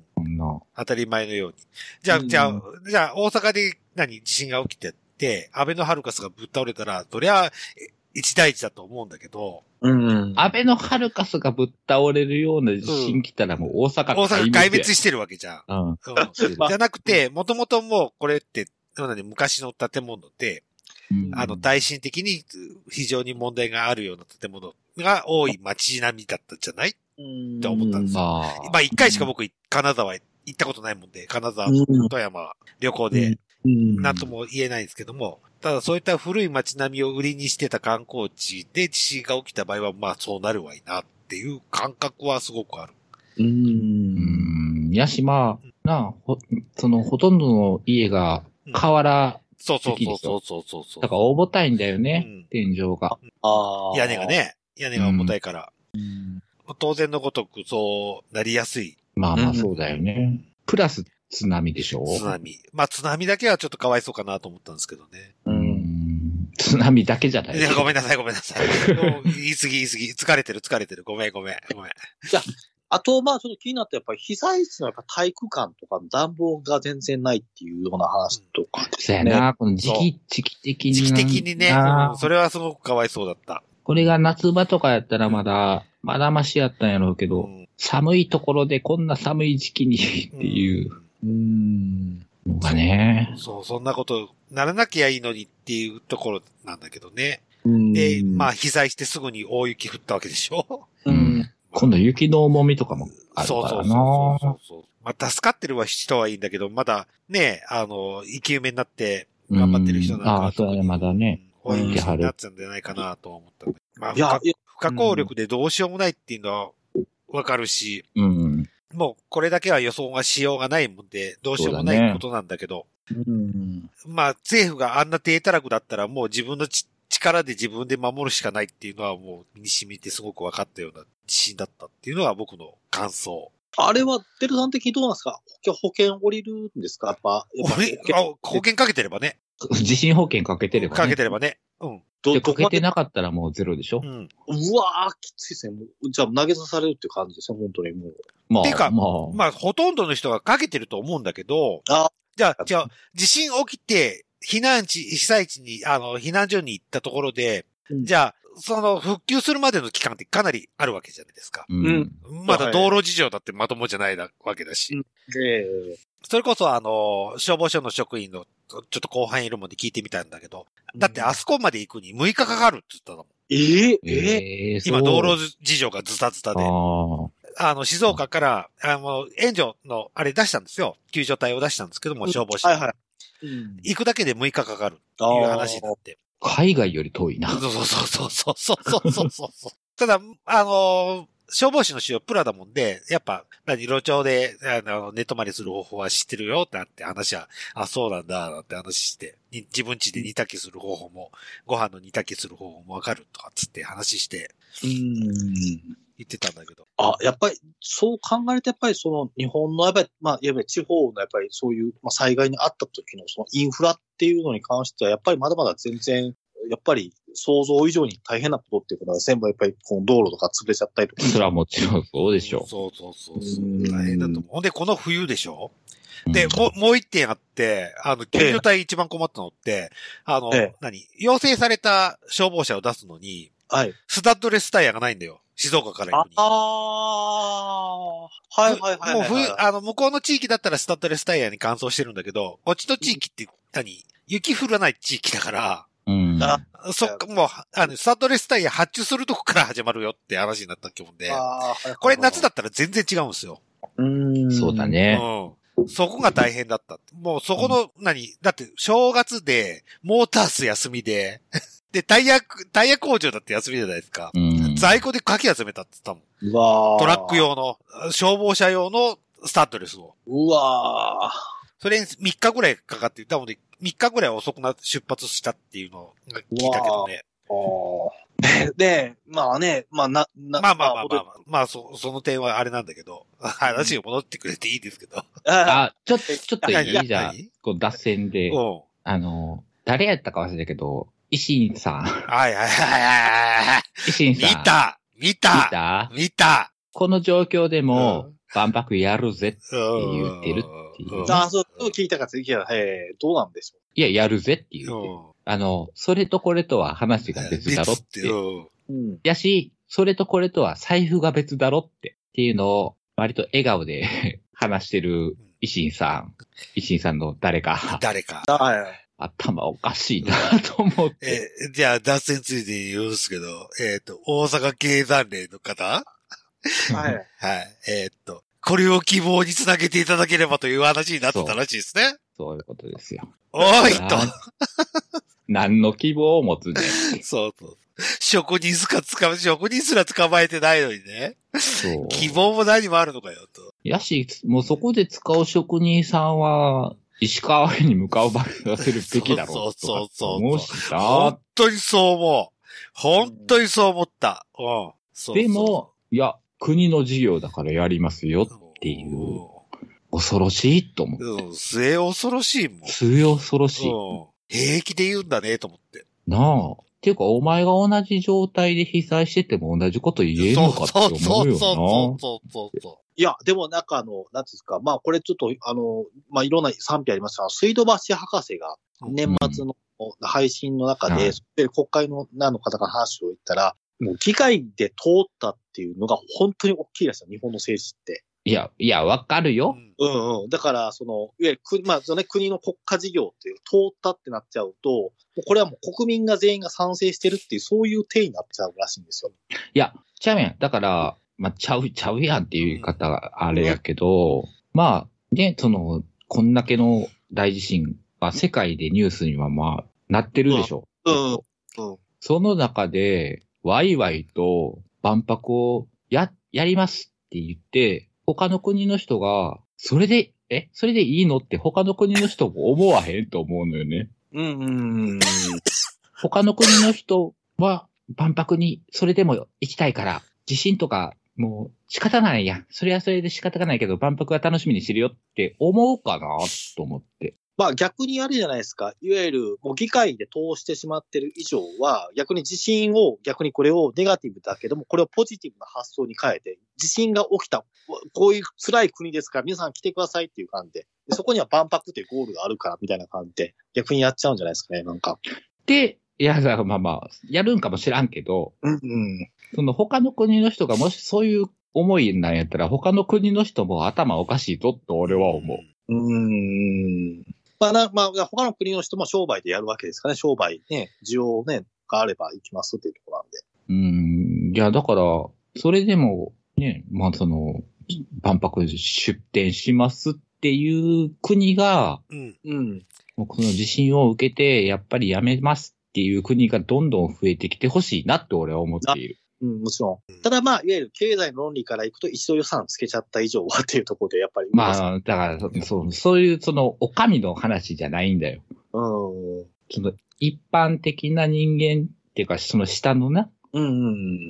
当たり前のように。じゃあ、うんじゃあ、じゃあ、大阪で何、地震が起きてって、安倍のハルカスがぶっ倒れたら、そりゃ、え一大事だと思うんだけど、うん。安倍のハルカスがぶっ倒れるような地震来たらもう大阪大阪壊滅ししてるわけじゃん。うん。うんじゃなくて、もともともうこれって、何昔の建物で、うんあの、耐震的に非常に問題があるような建物が多い街並みだったんじゃない？うんって思ったんですよまあ。まあ、一回しか僕、金沢へ行ったことないもんで、金沢、うん富山、旅行で、うんなんとも言えないんですけども、ただそういった古い街並みを売りにしてた観光地で地震が起きた場合は、まあそうなるわいなっていう感覚はすごくある。う。うんん。やし、まあ、なあ、ほ、その、ほとんどの家が瓦、そうそうそうそうそうそうそう。だから重たいんだようね、ん天井が。ああ。屋根が。ね、屋根が重たいから、うん。当然のごとくそうなりやすいまあまうんあそうだよね。プラス津波でしょ？津波。まあ津波だけはちょっとかわいそうかなと思ったんですけどね。う。うんん。津波だけじゃないいや、ごめんなさい、ごめんなさい。もう言い過ぎ、言い過ぎ。疲れてる、疲れてる。ごめん、ごめん、ごめん。あと、まあ、ちょっと気になったやっぱり被災地のやっぱ体育館とかの暖房が全然ないっていうような話とかですね。そうやな、この時期、時期的に。時期的にね、なうんそれはすごくかわいそうだった。これが夏場とかやったらまだ、まだましやったんやろうけど、うん。寒いところでこんな寒い時期にっていう。うん。のがね。そう、そん。なことならなきゃいいのにっていうところなん。だけどね。うん。で、まあ、被災してすぐに大雪降ったわけでしょうん。今度雪の重みとかもあるそうそうからそうな。そう。まあ、助かってる人はいいんだけど、まだね、あの、生き埋めになって頑張ってる人なんかはうんああ、そうだね、まだね。うん、大雪になっちゃうんじゃないかなとは思ったんだけど。まあ、不可、不可抗力でどうしようもないっていうのはわかるし、うん。もうこれだけは予想がしようがないもんで、どうしようもないことなんだけど、うん。まあ政府があんな低たらくだったらもう自分のち力で自分で守るしかないっていうのはもう身に染みてすごく分かったような自信だったっていうのが僕の感想。あれは、デルさん的にどうなんですか？保険降りるんですか？やっぱ、やっぱ保険かけてればね。地震保険かけてれば、ね。かけてればね。うん。ど、でかけてなかったらもうゼロでしょ？う、ん。うわー、きついですね。もうじゃあ投げ出されるっていう感じですね、本当にもう。まあ、ていうかまあ、まあ、ほとんどの人がかけてると思うんだけど、あじゃあ、じゃあ、地震起きて、避難地、被災地に、あの、避難所に行ったところで、うんじゃあ、その、復旧するまでの期間ってかなりあるわけじゃないですか。うん。まだ道路事情だってまともじゃないわけだし。うんええそれこそ、あの、消防署の職員の、ちょっと後半いるもんで聞いてみたんだけど、だってあそこまで行くに6日かかるって言ったの。ええ？ええ？え今、道路路事情がズタズタで。ああの、静岡から、あの、援助の、あれ出したんですよ。救助隊を出したんですけども、消防士。はいはい。行くだけで6日かかるっていう話になって。海外より遠いな。そうそうそうそうそうそうそう *laughs* ただ、あのー、消防士の仕様プラだもんで、やっぱ、何、路上で、あの、寝泊まりする方法は知ってるよ、なんて話は、あ、そうなんだ、って話して、自分家で煮炊きする方法も、ご飯の煮炊きする方法もわかるとか、つって話して。うん。言ってたんだけど。あ、やっぱり、そう考えると、やっぱりその日本の、やっぱり、まあ、いわゆる地方のやっぱりそういう、まあ、災害にあった時のそのインフラっていうのに関しては、やっぱりまだまだ全然、やっぱり想像以上に大変なことっていうことは全部やっぱりこの道路とか潰れちゃったりとか。それはもちろんそうでしょそうそうそうそううん大変だと思う。ほんで、この冬でしょ？う。で、うんもう、もう一点あって、あの、救助隊一番困ったのって、あの、ええ何？要請された消防車を出すのに、はい。スタッドレスタイヤがないんだよ。静岡から行くに。ああ、はいはいはいはい。もう冬、あの、向こうの地域だったらスタッドレスタイヤに乾燥してるんだけど、こっちの地域って何？雪降らない地域だから、うん。あそっか、もう、あの、スタッドレスタイヤ発注するとこから始まるよって話になったっけもんで、これ夏だったら全然違うんですよ。うん。そうだ。ね。うん。そこが大変だった。もうそこの、何？だって、正月で、モータース休みで、*laughs* で、タイヤ、タイヤ工場だって休みじゃないですか。うん。在庫でかき集めたって言ったもん。うわートラック。用の、消防車用のスタッドレスを。うわそれに3日ぐらいかかって、多分ね、3日ぐらい遅くなって出発したっていうのを聞いたけどね。ー。で、で、まあね、まあな、なまあまあまあまあ、戻まあ、まあ、そ、その点はあれなんだけど、話が戻ってくれていいですけど。ああ、ちょっと、ちょっとい何？いじゃあ何、こう脱線で、うん。あの、誰やったか忘れたけど、維新さん、はいはいはいはい。維新さん。見た見見た？た見たこの状況でもう、万博やるぜ。うん言ってるっていううんあ、そう、聞いたかつ、いや、えー、どうなんでしょいや、やるぜっていう。うんあの、それとこれとは話が別だろって。うんう。うん。やし、それとこれとは財布が別だろって。っていうのを、割と笑顔で *laughs* 話してる維新さん。維新さんの誰か。誰か。はい。頭おかしいなと思って。えー、じゃあ、脱線ついでに言うんですけど、えっ、と、大阪経産連の方？はい。はい。えっ、と、これを希望につなげていただければという話になってたらしいですね。そういうことですよ。おーいと。な何の希望を持つね。*laughs* そうそう。職人すか捕ま、職人すら捕まえてないのにね。そう。希望も何もあるのかよ、と。やし、もうそこで使う職人さんは、石川に向かう場所させるべきだろそうそうそうそう本当にそう思う。本当にそう思った。うん。そうそうでも、いや、国の事業だからやりますよ。ていう恐ろしいと思う。うん。うん、末恐ろしいもん。末恐ろしい。うん。平気で言うんだね、と思って。なあ。っていうか、お前が同じ状態で被災してても同じこと言えんのかって思うよな。そうそうそうそうそう。いや、でもなんかあの、なんですか、まあこれちょっと、あの、まあいろんな賛否ありますが、水道橋博士が年末の配信の中で、はいで国会の何の方が話を言ったら、もう議会で通ったっていうのが本当に大きいですよ、日本の政治って。いや、いや、わかるよ。うんうん。だから、その、いわゆる国、まあ、そのね、国の国家事業っていう、通ったってなっちゃうと、これはもう国民が全員が賛成してるっていう、そういう体になっちゃうらしいんですよ。いや、ちゃうやん。だから、まあ、ちゃう、ちゃうやんっていう言い方があれやけど、まあ、ね、その、こんだけの大地震は世界でニュースにはまあ、なってるでしょ。うんうんその中で、ワイワイと万博をや、やりますって言って、他の国の人が、それで、え、それでいいの？って他の国の人も思わへんと思うのよね。うんうん。他の国の人は万博にそれでも行きたいから、地震とかもう仕方ないやん。それはそれで仕方がないけど万博は楽しみにしてるよって思うかなと思って。まあ逆にあれじゃないですか。いわゆる、もう議会で通してしまってる以上は、逆に地震を、逆にこれをネガティブだけども、これをポジティブな発想に変えて、地震が起きた、こういう辛い国ですから皆さん来てくださいっていう感じで、でそこには万博っていうゴールがあるからみたいな感じで、逆にやっちゃうんじゃないですかね、なんか。で、いや、まあまあ、やるんかもしらんけど、うんうん。その他の国の人がもしそういう思いなんやったら、他の国の人も頭おかしいぞと俺は思う。うーん。まあな、まあ、他の国の人も商売でやるわけですかね。商売ね、需要ね、があれば行きますっていうところなんで。うーん、いや、だから、それでも、ね、まあその、万博出展しますっていう国が、うん。うん。もうこの地震を受けて、やっぱりやめますっていう国がどんどん増えてきてほしいなって俺は思っている。うん、もちろうんん。ただまあ、いわゆる経済の論理からいくと、一度予算つけちゃった以上はっていうところで、やっぱり。まあ、だから、そう、そういう、その、お上の話じゃないんだよ。うん。その、一般的な人間っていうか、その下のな、うんう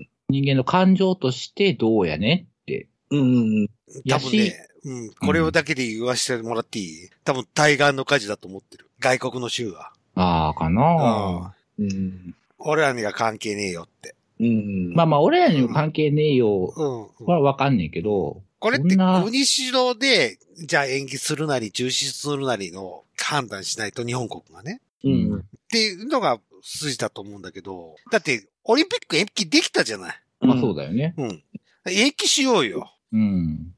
ん人間の感情としてどうやねって。うん。うんうん。多分ね、うん。これをだけで言わせてもらっていい？多分対岸の火事だと思ってる。外国の州は。ああ、かな、うん。俺らには関係ねえよって。うん。まあまあ、俺らにも関係ねえよ。うん。はわかんねえけど、これって国主導で、じゃあ延期するなり中止するなりの判断しないと日本国がね。うん。っていうのが筋だと思うんだけど、だってオリンピック延期できたじゃない。まあそうだよね。うん。延期しようよ。うん。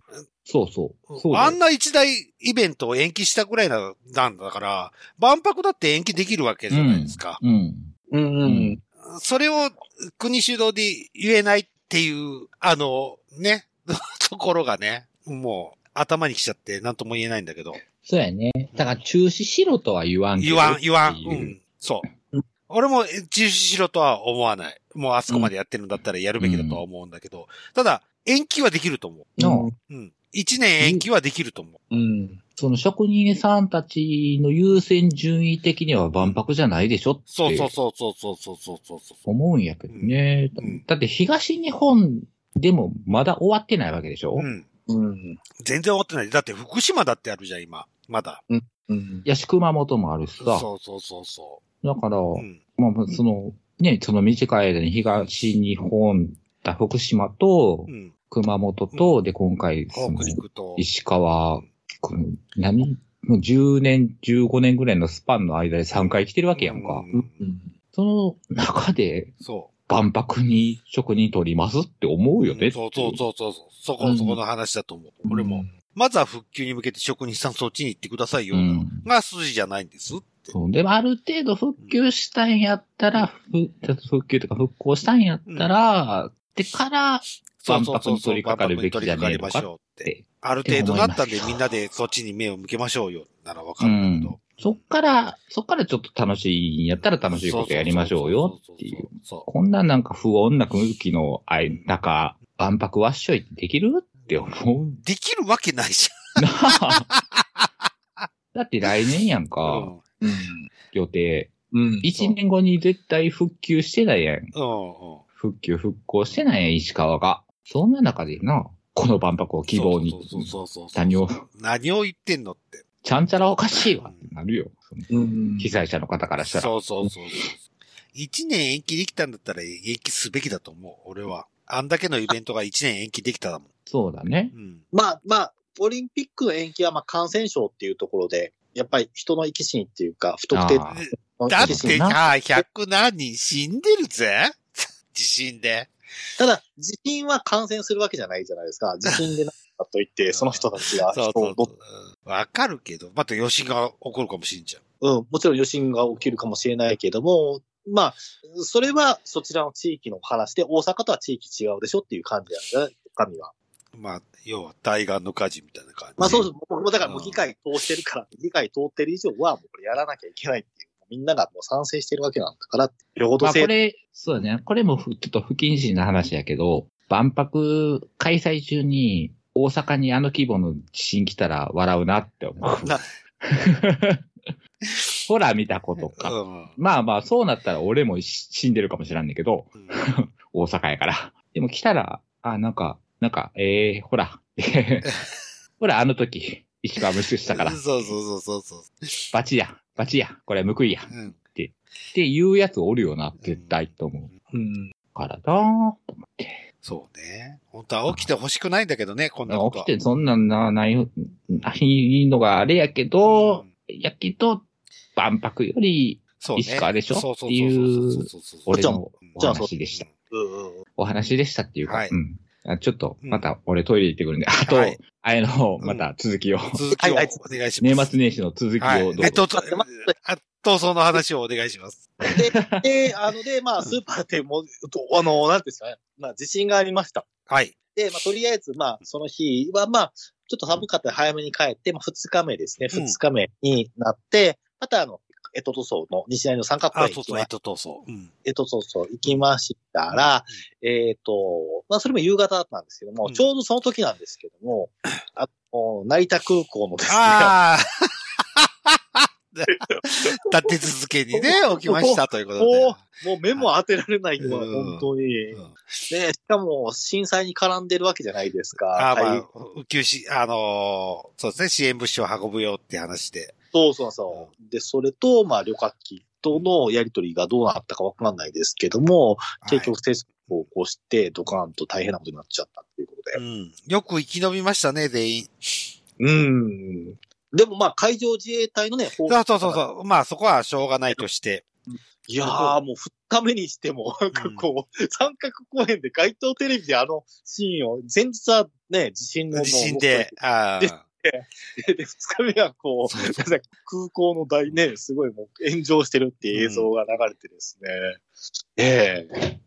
そうそう。そうあんな一大イベントを延期したぐらいななんだから、万博だって延期できるわけじゃないですか。うん。うんうん。それを国主導で言えないっていう、あの、ね、*laughs* ところがね、もう頭に来ちゃって何とも言えないんだけど。そうやね。だから中止しろとは言わん言わん、言わん。ううん。そう。俺も中止しろとは思わない。もうあそこまでやってるんだったらやるべきだとは思うんだけど、ただ、延期はできると思のう。うん。一年延期はできると思う。うん。その職人さんたちの優先順位的には万博じゃないでしょって。そうそうそうそうそうそうそう思うんやけどね、うん、だって東日本でもまだ終わってないわけでしょうん。うん。全然終わってない。だって福島だってあるじゃん、今。まだ。うん。うん。いや、熊本もあるしさ。そうそうそうそう。だから、うん、まあ、その、ね、その短い間に東日本、福島と、うん、熊本と、で、今回、その。石川、この何？もう10年、15年ぐらいのスパンの間で3回来てるわけやんか。うんその中でそ万博に職人取りますって思う。うよね。そうそうそうそう。そこ、うんそこの話だと思う。俺も。まずは復旧に向けて職人さんそっちに行ってくださいよ。うんが筋じゃないんですって。そう。でもある程度復旧したんやったら、ふ復旧とか復興したんやったら、でから。万博に取り掛かるべきじゃねえのかって。で、ある程度なったんでみんなでそっちに目を向けましょうよ。ならわかうるんだけんど。。そっから、そっからちょっと楽しいんやったら楽しいことやりましょうよっていう。そこんななんか不穏な空気の中、万博わっしょいってできるって思う。う。できるわけないじなあ *laughs* だって来年やんゃん。か、うん。うん。予定。うん。一年後に絶対復旧してないやん。うん。復旧復興してないやん、石川が。そんな中でな、この万博を希望にそう、そうそう。何を、何を言ってんのって。ちゃんちゃらおかしいわってなるよ。被災者の方からしたら。そうそうそうそう。一年延期できたんだったら延期すべきだと思う、俺は。あんだけのイベントが一年延期できただもん。そうだね。うん。まあまあ、オリンピックの延期はまあ感染症っていうところで、やっぱり人の生き死にっていうか、不特定だって生き死に。さ、100何人死んでるぜ *laughs* 地震で。ただ、地震は感染するわけじゃないじゃないですか。*laughs* 地震でなったと言って、その人たちが人をわかるけど、また余震が起こるかもしんじゃん。うん、もちろん余震が起きるかもしれないけども、まあ、それはそちらの地域の話で、大阪とは地域違うでしょっていう感じなんだね、神は。まあ、要は対岸の火事みたいな感じ。まあそうです。僕もだからもう議会通してるから、議会通ってる以上はもうこれやらなきゃいけないっていう。みんながもう賛成してるわけなんだからって、両方まあ性これ、そうだね。これもふちょっと不謹慎な話やけど、万博開催中に大阪にあの規模の地震来たら笑うなって思う。な *laughs* ほら見たことか。うん。まあまあ、そうなったら俺もし死んでるかもしらんねんけど、うん *laughs* 大阪やから。でも来たら、あ、なんか、なんか、ええほら。*laughs* ほら、あの時、石川無視したから、*laughs* そうそうそうそうそバチや、バチや、これ報いや。う。うん。っていうやつおるよな、絶対と思う。うん。からだーと思って。そうね。本当は起きてほしくないんだけどね、こんなことは。起きてそんなんな、ない、ないのがあれやけど、やけど、万博よりそうね。石川でしょ？っていう俺のお話でした。うんうんお話でしたっていうか、はいうんあちょっと、また俺トイレ行ってくるんで、あと、はいあれの、また続きを、続きをおはい願いします。年末年始の続きはい。をどうぞ。えっと、とあ闘争の話をお願いします。で、で、あの、で、まあ、スーパーでも、とあの、なんていうんですかね、まあ、地震がありました。はい。で、まあ、とりあえず、まあ、その日は、まあ、ちょっと寒かったら早めに帰って、まあ、二日目ですね、うん二日目になって、また、あの、えととそうの西成の三角公あ、そうそう、園行きまえっと、闘争。うん。えとそうそう行きましたら、えっ、と、まあ、それも夕方だったんですけども、うんちょうどその時なんですけども、*laughs* あの、成田空港のですね、ああ。*laughs* 立て続けにね、*laughs* 起きましたということで。もう、もう目も当てられないような、うん本当に。うんで、しかも震災に絡んでるわけじゃないですか。ああ、まはいあ、宇宙し、あのーそうですね、支援物資を運ぶよって話で。そうそうそう。で、それと、まあ、旅客機とのやりとりがどうなったかわかんないですけども、結局、接触を起こして、ドカーンと大変なことになっちゃったっていうことで。はい、うん。よく生き延びましたね、全員。うん。でもまあ、海上自衛隊のね、そうそうそうそう。まあ、そこはしょうがないとして。いやー、もう二日目にしても、なんかこう、三角公園で街頭テレビであのシーンを、前日はね、地震の。地震で、あであ。で、で二日目はこう、空港の大ね、すごいもう炎上してるっていう映像が流れてですね。ええ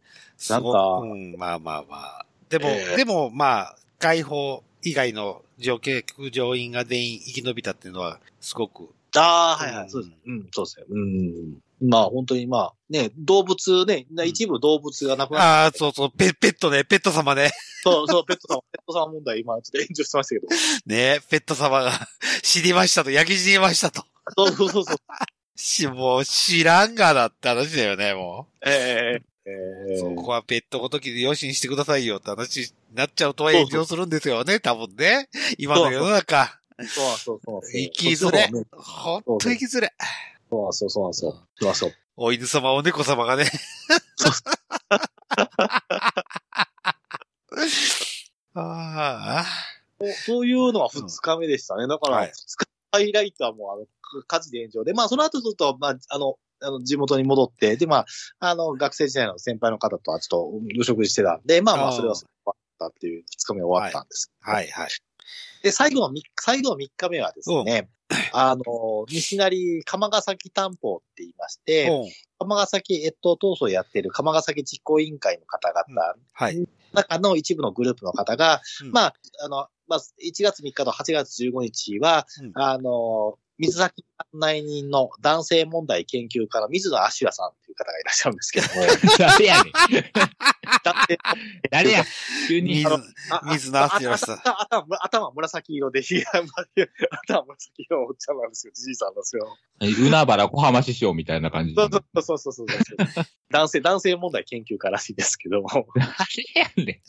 なんかうん、まあまあまあ。でも、ええでもまあ、解放以外の乗客乗員が全員生き延びたっていうのは、すごくああ、はいはい、そうです。うん、そうですね。うん。まあ本当にまあ、ね、動物ね、一部動物がなくなっああ、そうそう、ペペットね、ペット様ね。そう、そう、ペットさん、*laughs* ペットさん問題、今ちょっと炎上してましたけど。ねペット様が *laughs* 死にましたと、焼き死にましたと。そうそうそうそう。*laughs* し、もう知らんがなって話だよね、もえええう。えそこはペットごときで養子にしてくださいよって話になっちゃうとは炎上するんですよね、多分ね。今の世の中。そうそうそうそう。生きづれ。ほんと生きづれ。そうそうそうそう。そうそう。お犬様、お猫様がね。*laughs* ああ。そうそういうのは二日目でしたね。だから、はい二日ハイライトはもう、あの、火事で炎上で、まあ、その後ちょっと、まあ、あの、あの、地元に戻って、で、まあ、あの、学生時代の先輩の方とはちょっと、お食事してたんで、まあまあ、それは終わったっていう、二日目終わったんです。はいはい。で、最後の三最後の三日目はですね、あの、西成釜ヶ崎担保って言いまして、う。ん釜ヶ崎越冬闘争をやっている釜ヶ崎実行委員会の方々、はい。中の一部のグループの方が、うん。まあ、あの、まあ、1月3日と8月15日は、うん。あの、水崎案内人の男性問題研究家の水野アシュラさんという方がいらっしゃるんですけども、誰やねん。誰や急に水。、野アシュラさん頭紫色で、頭紫色のおっちゃんなんですよ、じじいさんなんですよ。海原小浜師匠みたいな感じそうそうそうそうそうそう。男性、男性問題研究家らしいですけども。誰やね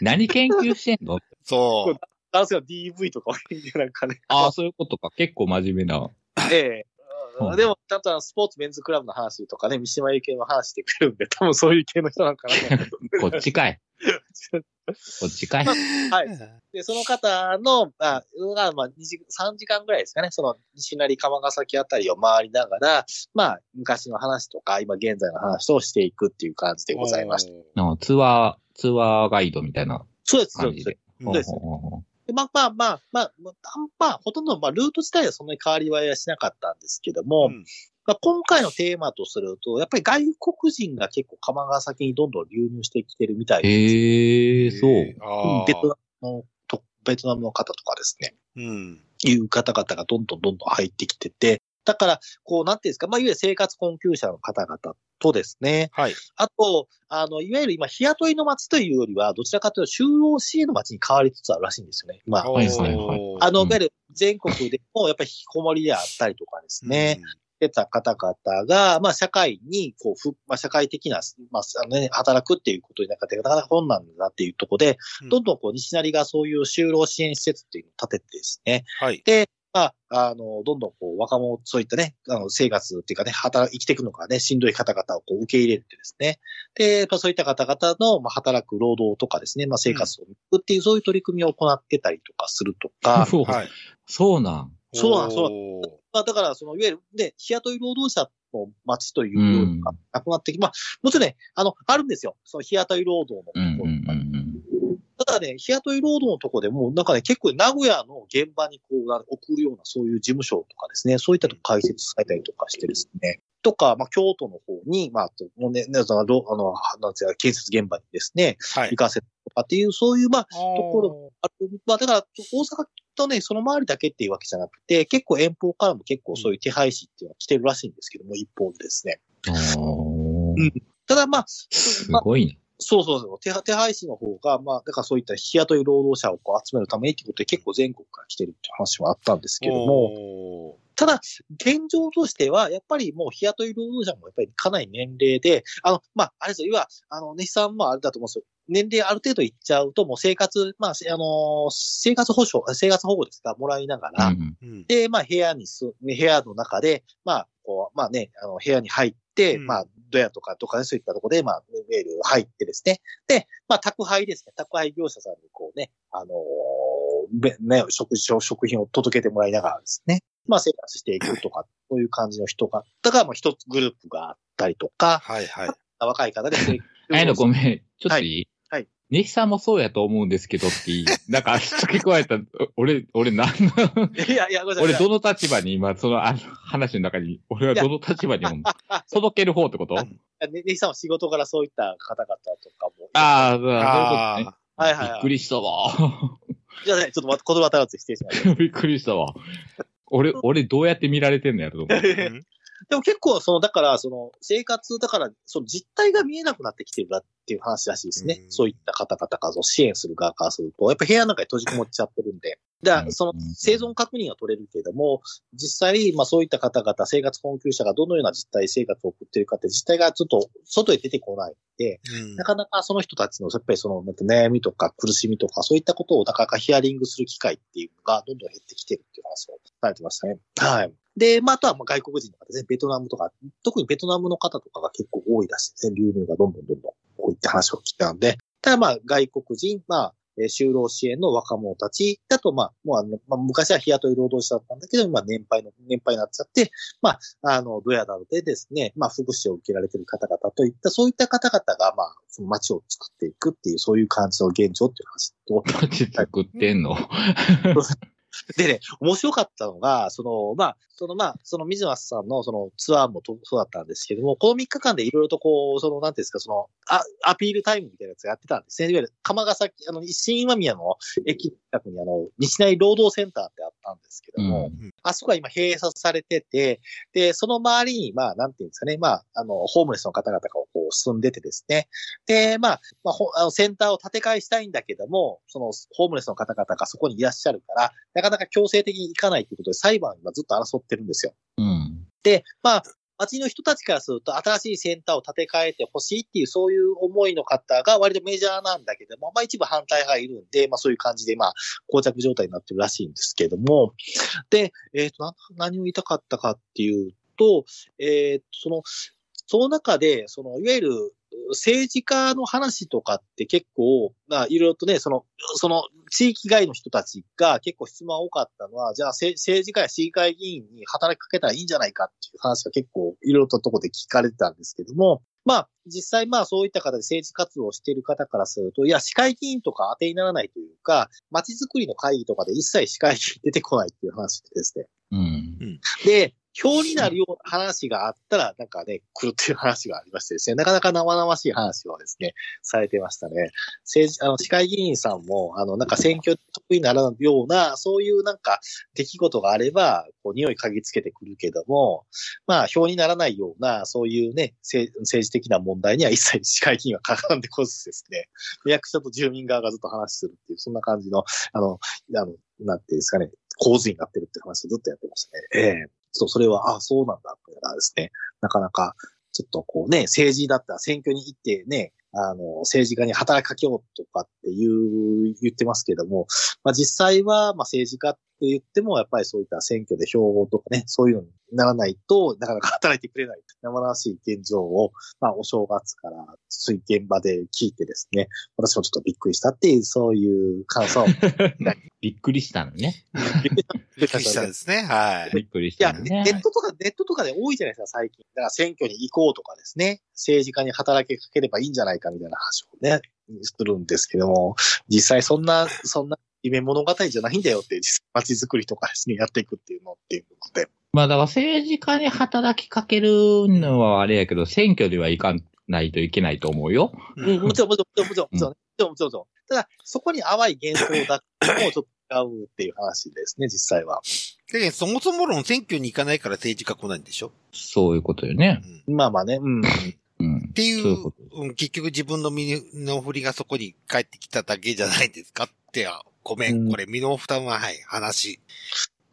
ん。何研究してんの？そう。男性は DV とかを言ってなんかね。ああ、そういうことか。結構真面目な。ええうんでも、ちゃんとあのスポーツメンズクラブの話とかね、三島由紀恵の話してくれるんで、多分そういう系の人なんかなと。*laughs* こっちかい。こっちかい。はい。で、その方の、あ、がまあ、2時、3時間ぐらいですかね、その、西成釜ヶ崎あたりを回りながら、まあ、昔の話とか、今現在の話としていくっていう感じでございました。のツアー、ツアーガイドみたいなそうです、そうです感じで。。そうですでまあまあまあ、まあ、まあ、まあ、ほとんど、まあ、ルート自体はそんなに変わりはしなかったんですけども、うんまあ、今回のテーマとすると、やっぱり外国人が結構釜ヶ崎にどんどん流入してきてるみたいです。へえ、そう。ベトナムのと、ベトナムの方とかですね、うん。いう方々がどんどんどんどん入ってきてて、だから、こう、なんていうんですか、まあ、いわゆる生活困窮者の方々とですね、はい。あと、あの、いわゆる今、日雇いの街というよりは、どちらかというと、就労支援の街に変わりつつあるらしいんですよね。まあ、はいはいはい。あの、うんいわゆる全国でも、やっぱり引きこもりであったりとかですね、出た方々が、まあ、社会に、こう、ふ、まあ、社会的な、まあ、あのね、働くっていうことになって、なかなか困難だなっていうところで、うん。どんどんこう、西成がそういう就労支援施設っていうのを建ててですね、はい。で、まあ、あの、どんどんこう、若者、そういったね、あの、生活っていうかね、働、生きていくのがね、しんどい方々をこう、受け入れてですね。で、やっぱそういった方々の、まあ、働く労働とかですね、まあ、生活を見くっていう、そういう取り組みを行ってたりとかするとか、*laughs* そうはい。そうなん。そうなんそううまあ、だから、その、いわゆる、で、日雇い労働者の街というようなのがなくなってき、まあ、もちろんね、あの、あるんですよ。その日雇い労働のところうんうんうんうん。ただね、日雇い労働のとこでも、なんかね、結構名古屋の現場にこう、な送るようなそういう事務所とかですね、そういったとこ開設されたりとかしてですね、とか、まあ、京都の方に、まあ、もうね、ねその、ろあの、なんていうか、建設現場にですね、はい行。かせるとかっていう、そういう、まあ、とところあるまあ、だから、大阪とね、その周りだけっていうわけじゃなくて、結構遠方からも結構そういう手配師っていうのは来てるらしいんですけども、一方でですね。うんただまあ、すごいね。そうそうそう。手手配師の方が、まあ、だからそういった日雇い労働者をこう集めるためにってことで結構全国から来てるって話はあったんですけども、も、ただ、現状としては、やっぱりもう日雇い労働者もやっぱりかなり年齢で、あの、まあ、あれですよ、要は、あの、ネヒさんもあれだと思うんですよ。年齢ある程度いっちゃうと、もう生活、まあ、せあの、生活保障、生活保護ですか、もらいながら、うんうん。で、まあ、部屋にす、部屋の中で、まあ、こう、まあね、あの、部屋に入って、うんまあ、ドヤとかとかね、そういったところで、まあ、メール入ってですね。で、まあ、宅配ですね。宅配業者さんにこうね、あのーべね、食事、食品を届けてもらいながらですね。まあ、生活していくとか、そういう感じの人が、だからもう一つグループがあったりとか、はいはい。若い方で *laughs* あやのごめん。ちょっといいはい？ネヒさんもそうやと思うんですけどっていい。*laughs* なんか、付け加えた、俺、俺何の、いやいや、ごめんなさい。俺どの立場に今、そのあの話の中に、俺はどの立場に *laughs* 届ける方ってこと？あね、ねさんは仕事からそういった方々とかも。あー、そういうことね。あはいはいはいびっくりしたわ。じゃあね、ちょっと言葉足らず失礼しました。*laughs* びっくりしたわ。俺、俺どうやって見られてんのやろと思う。うんでも結構、その、だから、その、生活、だから、その実態が見えなくなってきてるなっていう話らしいですね。うんそういった方々がその支援する側からすると、やっぱ部屋の中に閉じこもっちゃってるんで。だから、そのうん生存確認は取れるけれども、実際、まあそういった方々、生活困窮者がどのような実態生活を送っているかって実態がちょっと外へ出てこないんで、うんなかなかその人たちの、やっぱりその、悩みとか苦しみとか、そういったことをなかなかヒアリングする機会っていうのがどんどん減ってきてるっていう話をされてましたね。はい。で、まあ、あとはまあ外国人の方ですね、ベトナムとか、特にベトナムの方とかが結構多いらしいですね。流入がどんどんどんどん多いって話を聞いたんで、ただまあ、外国人、まあ、えー就労支援の若者たちだと、まあ、もうあの、まあ、昔は日雇い労働者だったんだけど、今年配の、年配になっちゃって、まあ、あの、ドヤなどでですね、まあ、福祉を受けられている方々といった、そういった方々が、まあ、その街を作っていくっていう、そういう感じの現状っていう話と、街作ってんの？*laughs* *laughs* でね、面白かったのが、その、まあ、その、まあ、その水松さんのそのツアーもとそうだったんですけども、この3日間でいろいろとこう、その、なんていうんですか、その、あアピールタイムみたいなやつやってたんですね。いわゆる、釜ヶ崎、あの、新今宮の駅近くにあの、西内労働センターってあったんですけども、うんあそこは今閉鎖されてて、で、その周りに、まあ、なんていうんですかね、まあ、あの、ホームレスの方々がこう住んでてですね。で、まあ、まあ、ほあのセンターを建て替えしたいんだけども、その、ホームレスの方々がそこにいらっしゃるから、なかなか強制的に行かないということで裁判がずっと争ってるんですよ。うん。で、まあ、町の人たちからすると、新しいセンターを建て替えてほしいっていう、そういう思いの方が割とメジャーなんだけども、まあ一部反対派がいるんで、まあそういう感じで、まあ、膠着状態になってるらしいんですけども、で、えっ、とな、何を言いたかったかっていうと、えっ、と、その、その中で、その、いわゆる、政治家の話とかって結構、まあ、いろいろとね、その、その、地域外の人たちが結構質問が多かったのは、じゃあ、せ政治家や市議会議員に働きかけたらいいんじゃないかっていう話が結構、いろいろととこで聞かれてたんですけども、まあ、実際まあそういった方で政治活動をしている方からすると、いや、市会議員とか当てにならないというか、街づくりの会議とかで一切市会議員出てこないっていう話でですね。うん。で、表になるような話があったら、なんかね、来るっていう話がありましてですね、なかなか生々しい話をですね、されてましたね。政治、あの、市会議員さんも、あの、なんか選挙得意にならんような、そういうなんか出来事があれば、こう、匂い嗅ぎつけてくるけども、まあ、表にならないような、そういうね、政治的な問題には一切市会議員は絡んでこずですね、役所と住民側がずっと話するっていう、そんな感じの、あの、あの、なんていうんですかね、構図になってるって話をずっとやってましたね。ええそう、それは、あそうなんだ、っていうのがですね、なかなか、ちょっとこうね、政治だったら選挙に行ってね、あの、政治家に働きかけようとかっていう、言ってますけども、まあ実際は、まあ政治家って言っても、やっぱりそういった選挙で票とかね、そういうのにならないとなかなか働いてくれない、生々しい現状を、まあお正月から、つい現場で聞いてですね、私もちょっとびっくりしたっていう、そういう感想を。*laughs* びっくりしたのね。*laughs* *laughs* びっくりしたですね。はい。びっくりしいや、たのね。ネットとか、ネットとかで多いじゃないですか、最近。だから選挙に行こうとかですね、政治家に働きかければいいんじゃないかみたいな話をね、するんですけども、実際そんな、そんな夢物語じゃないんだよって、街づくりとかですね、やっていくっていうのっていうことで。まあだから政治家に働きかけるのはあれやけど、選挙では行かないといけないと思うよ。うん、もちろん、もちろん、もちろん、もちろん、もちろん、もちろん。ただ、そこに淡い幻想だってもちょっと違うっていう話ですね、実際は。で、そもそも論選挙に行かないから政治家来ないんでしょ？そういうことよね。うんまあまあね、うん。うん *laughs* っ。ていそういうん結局自分の身の振りがそこに返ってきただけじゃないですかって、ごめん、うんこれ身の負担は、はい、話。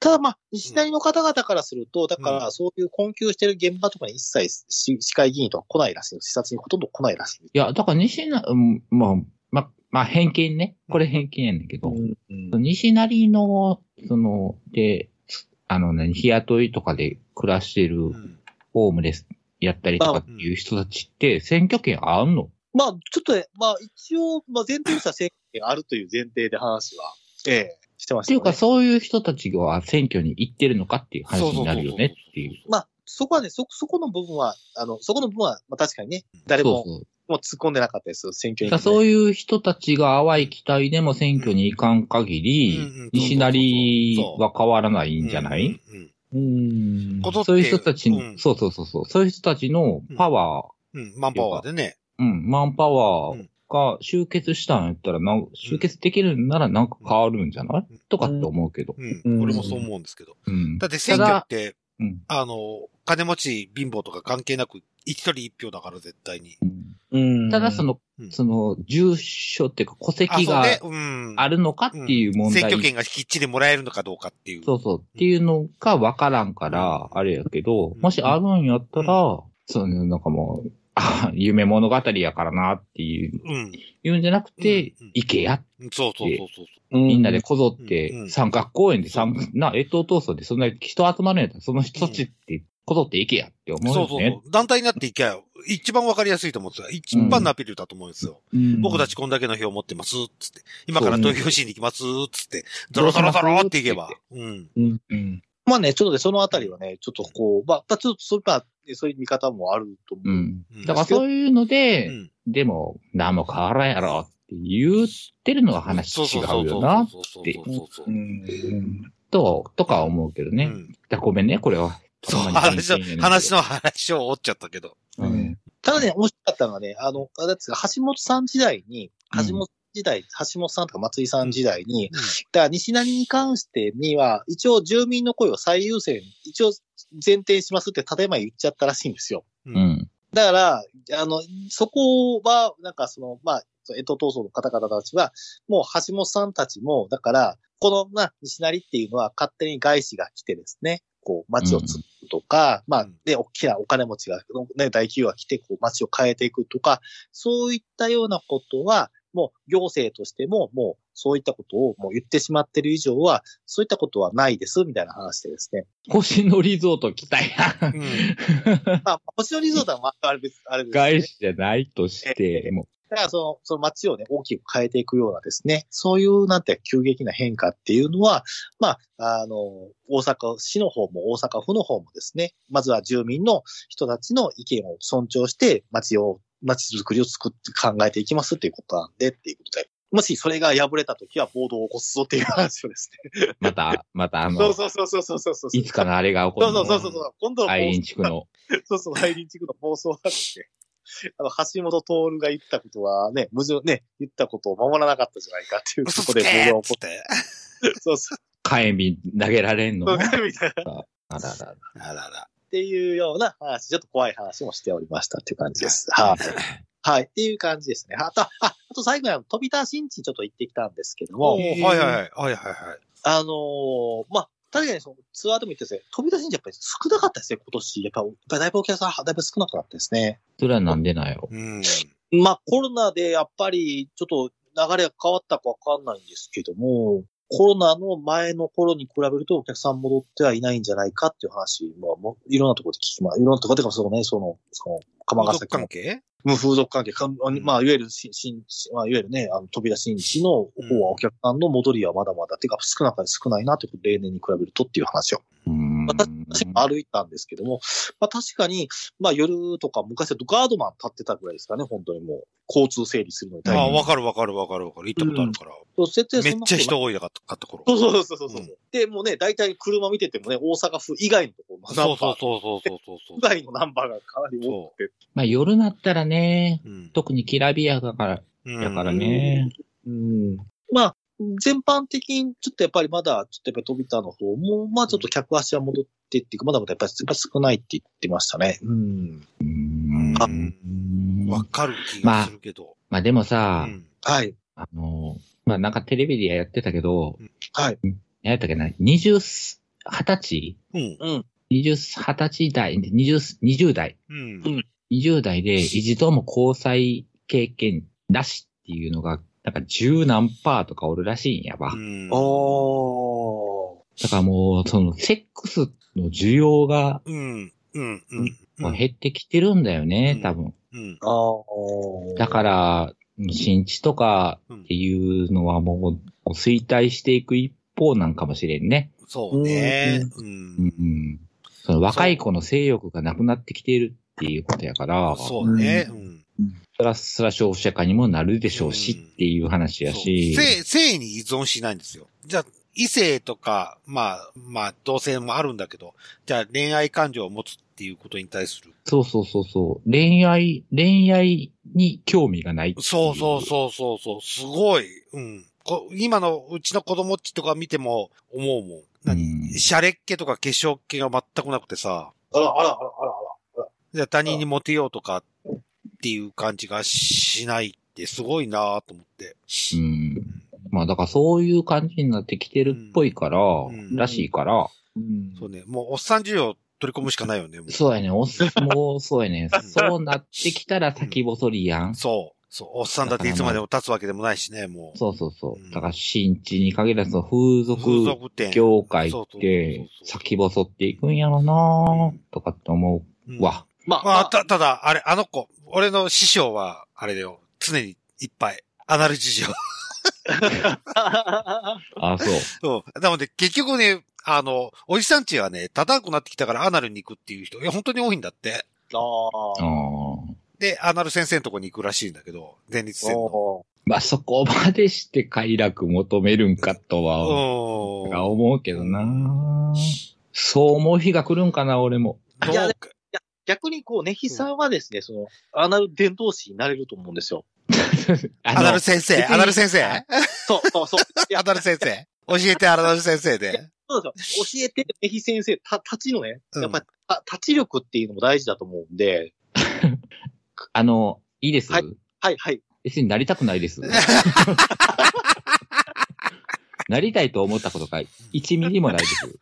ただまあ、西成の方々からすると、だからそういう困窮してる現場とかに一切市市会議員とか来ないらしいの。視察にほとんど来ないらしいいや、だから西な、うんまあ、ま、まあ、偏見ね。これ偏見やねんけど、うん西成の、その、で、あのね、日雇いとかで暮らしてるうん。ホームレスやったりとかっていう人たちって選挙権あんの？まあ、ちょっとね、まあ一応、まあ前提としては選挙権あるという前提で話は、ええしてましたよね。っていうか、そういう人たちが選挙に行ってるのかっていう話になるよねっていう。まあ、そこはね、そ、そこの部分は、あの、そこの部分は、まあ確かにね、誰も、そうそう。もう突っ込んでなかったですよ、選挙に、だからそういう人たちが淡い期待でも選挙に行かん限り、うんうん西成は変わらないんじゃない、うんそういう人たち、うん。そうそうそうそう、そういう人たちのパワー、うん、マンパワーでね。うん、マンパワーか、集結したんやったらな、集結できるんならなんか変わるんじゃない、とかって思うけど。うん。うん。俺もそう思うんですけど。うん。だって選挙って、うん。あの、金持ち、貧乏とか関係なく、一人一票だから絶対に。うんうんただそ、の、うんその、住所っていうか戸籍があるのかっていう問題。選挙権がきっちりもらえるのかどうかっていう。そうそう。っていうのが分からんから、あれやけど、うんもしあるんやったら、そうね、なんかもう、あ *laughs* 夢物語やからなっていう、うん。言うんじゃなくてうんうん、行けや。そうそうそうそう。みんなでこぞっうんうて、ん三角公園で三、な、越冬闘争でそんな人集まるんやったら、その人たちってこぞって行けやって思うそうそうよね。そう。団体になっていけば、一番わかりやすいと思うんですよ。一番のアピールだと思うんですよ。うん僕たちこんだけの票持ってます、つって。今から投票しに行きます、つって。ドロドロドロっていけば。うん。うんうん。まあね、ちょっとね、そのあたりはね、ちょっとこう、まあ、ちょっとそうまあそういう見方もあると思う。うん。うんだからそういうのうで、ん。でも、何も変わらんやろって言ってるのが話違うよな、そうそうそうそうそうそう。んと、とか思うけどね。うんごめんね、これは。そう、話の話の話を折っちゃったけど。うん。ただね、面白かったのがね、あの、あれですが、橋本さん時代に、うん橋本時代、橋本さんとか松井さん時代に、うんだから西成に関してには、一応住民の声を最優先、一応前提しますって建前言っちゃったらしいんですよ。うう。ん。だから、あの、そこは、なんかその、まあ、江戸闘争の方々たちは、もう橋本さんたちも、だから、この、まあ、西成っていうのは勝手に外資が来てですね、こう、街を作るとか、まあうん、で、大きなお金持ちが、ね、大企業が来て、こう、街を変えていくとか、そういったようなことは、もう、行政としても、もう、そういったことをもう言ってしまってる以上は、そういったことはないです、みたいな話でですね。星野リゾート来たやん。うん。まあ、星野リゾートは、まあ、あれ別、あれです、ね。外資じゃないとして、もだからその、その街をね、大きく変えていくようなですね、そういうなんて急激な変化っていうのは、まあ、あの、大阪市の方も大阪府の方もですね、まずは住民の人たちの意見を尊重して街を、街づくりを作って考えていきますっていうことなんでっていうことで。もしそれが破れたときは暴動を起こすぞっていう話をですね。う、また、またあの、そうそうそうそうそうそうそう。いつかのあれが起こそうるの。そうそうそう。今度の愛林地区の。そうそう、大臨地区の暴走があって、あの、橋本徹が言ったことはね、矛盾、ね、言ったことを守らなかったじゃないかっていうとこで暴動が起こーって。そうそう、火炎瓶投げられんのそうみたいな。っあららら。あらら。ていうような話、ちょっと怖い話もしておりましたっていう感じです。はい。はい。っていう感じですね。あと、あ、あと最後にあの飛び出しんちちょっと行ってきたんですけども、はいはいはい。はいはいはい。あのーまあ、確かにそのツアーでも言ってですね、飛び出しんちやっぱり少なかったですね、今年。やっぱ、やっぱりだいぶお客さん、だいぶ少なかったですね。それはなんでなんやろ？うん。まあコロナでやっぱりちょっと流れが変わったかわかんないんですけども、コロナの前の頃に比べるとお客さん戻ってはいないんじゃないかっていう話も、もういろんなところで聞きま、いろんなところでか、そのね、その、その、釜ヶ風俗崎の関係？無風俗関係。か、まあ、いわゆるし、しん、まあ、いわゆるね、あの、飛び出し日の方はお客さんの戻りはまだまだ、てか少なく少ないなということで、例年に比べるとっていう話をうーん。私も歩いたんですけども、まあ確かに、まあ夜とか昔だとガードマン立ってたぐらいですかね、本当にもう。交通整理するのに大ああ、変。わかるわかるわかるわかる。行ったことあるから。そう絶対そめっちゃ人多いなかったかった頃。そうそうそうそうそう。うんで、もうね、大体車見ててもね、大阪府以外のところそうそうそうそうそうそう以外のナンバーがかなり多くて。まあ夜なったらね、うん。特にきらびやだから、うんだからね。うん。まあ、全般的にちょっとやっぱりまだ、ちょっとやっぱり飛びたの方も、まあちょっと客足は戻ってっていうか、まだまだやっぱりやっぱり少ないって言ってましたね。うん。うーんあうんわかる気がするけど。まあでもさ、うんはい。あの、まあなんかテレビでやってたけど、はい。何やったっけな、二十、二十歳うん。うん。二十、二十歳代、二十、二十代。うん。二十代で一度も交際経験なしっていうのが、なんか十何パーとかおるらしいんやわ。うん。おー。だからもう、その、セックスの需要がうん。うん。うん。もう減ってきてるんだよね、うん多分。うん。あーだから、新地とかっていうのはもう衰退していく一方なんかもしれんね。そうね。う。うんん。その若い子の性欲がなくなってきているっていうことやから、そそうね。うん。ら、そら消費者化にもなるでしょうしっていう話やし。性、性に依存しないんですよ。じゃあ、異性とか、まあ、まあ、同性もあるんだけど、じゃあ恋愛感情を持つっっていうことに対する。そうそうそうそう。恋愛、恋愛に興味がないそうそうそうそうそう。すごい。うん。こ今のうちの子供っちとか見ても思うもん。何？うんシャレっ気とか化粧っ気が全くなくてさ、あら、あら、あら、あら、あら。じゃあ他人にモテようとかっていう感じがしないってすごいなと思って。うん。まあだからそういう感じになってきてるっぽいから、んらしいから、うんそうね。もうおっさん需要取り込むしかないよね。そうやね、おっ、もうそうやね、そうなってきたら先細りやん。そう。そう。おっさんだっていつまでも立つわけでもないしね、もう。そうそうそうう。んだから新地に限らず風俗。業界って先細っていくんやろなとかって思うんうわ。まあ、まあ、た、ただ、あれ、あの子、俺の師匠は、あれだよ、常にいっぱい、アナル事情。*laughs* あ、そう。そう。なので、結局ね、あの、おじさんちはね、立たなくなってきたからアナルに行くっていう人、いや、本当に多いんだって。ああで、アナル先生のとこに行くらしいんだけど、前立腺の。おまあそこまでして快楽求めるんかとは、うん。思うけどなそう思う日が来るんかな、俺も。どういや逆にこう、ネヒさんはですね、その、アナル伝道師になれると思うんですよ。*laughs* あアナル先生、アナル先生そう、そう、そう。*laughs* いやアナル先生教えて、アナル先生で。そうですよ。教えて、ネヒ先生、た、立ちのね、うんやっぱり、た立ち力っていうのも大事だと思うんで、*laughs* あの、いいです、はいはい、はい。別になりたくないです。なりたいと思ったことが1ミリもないです。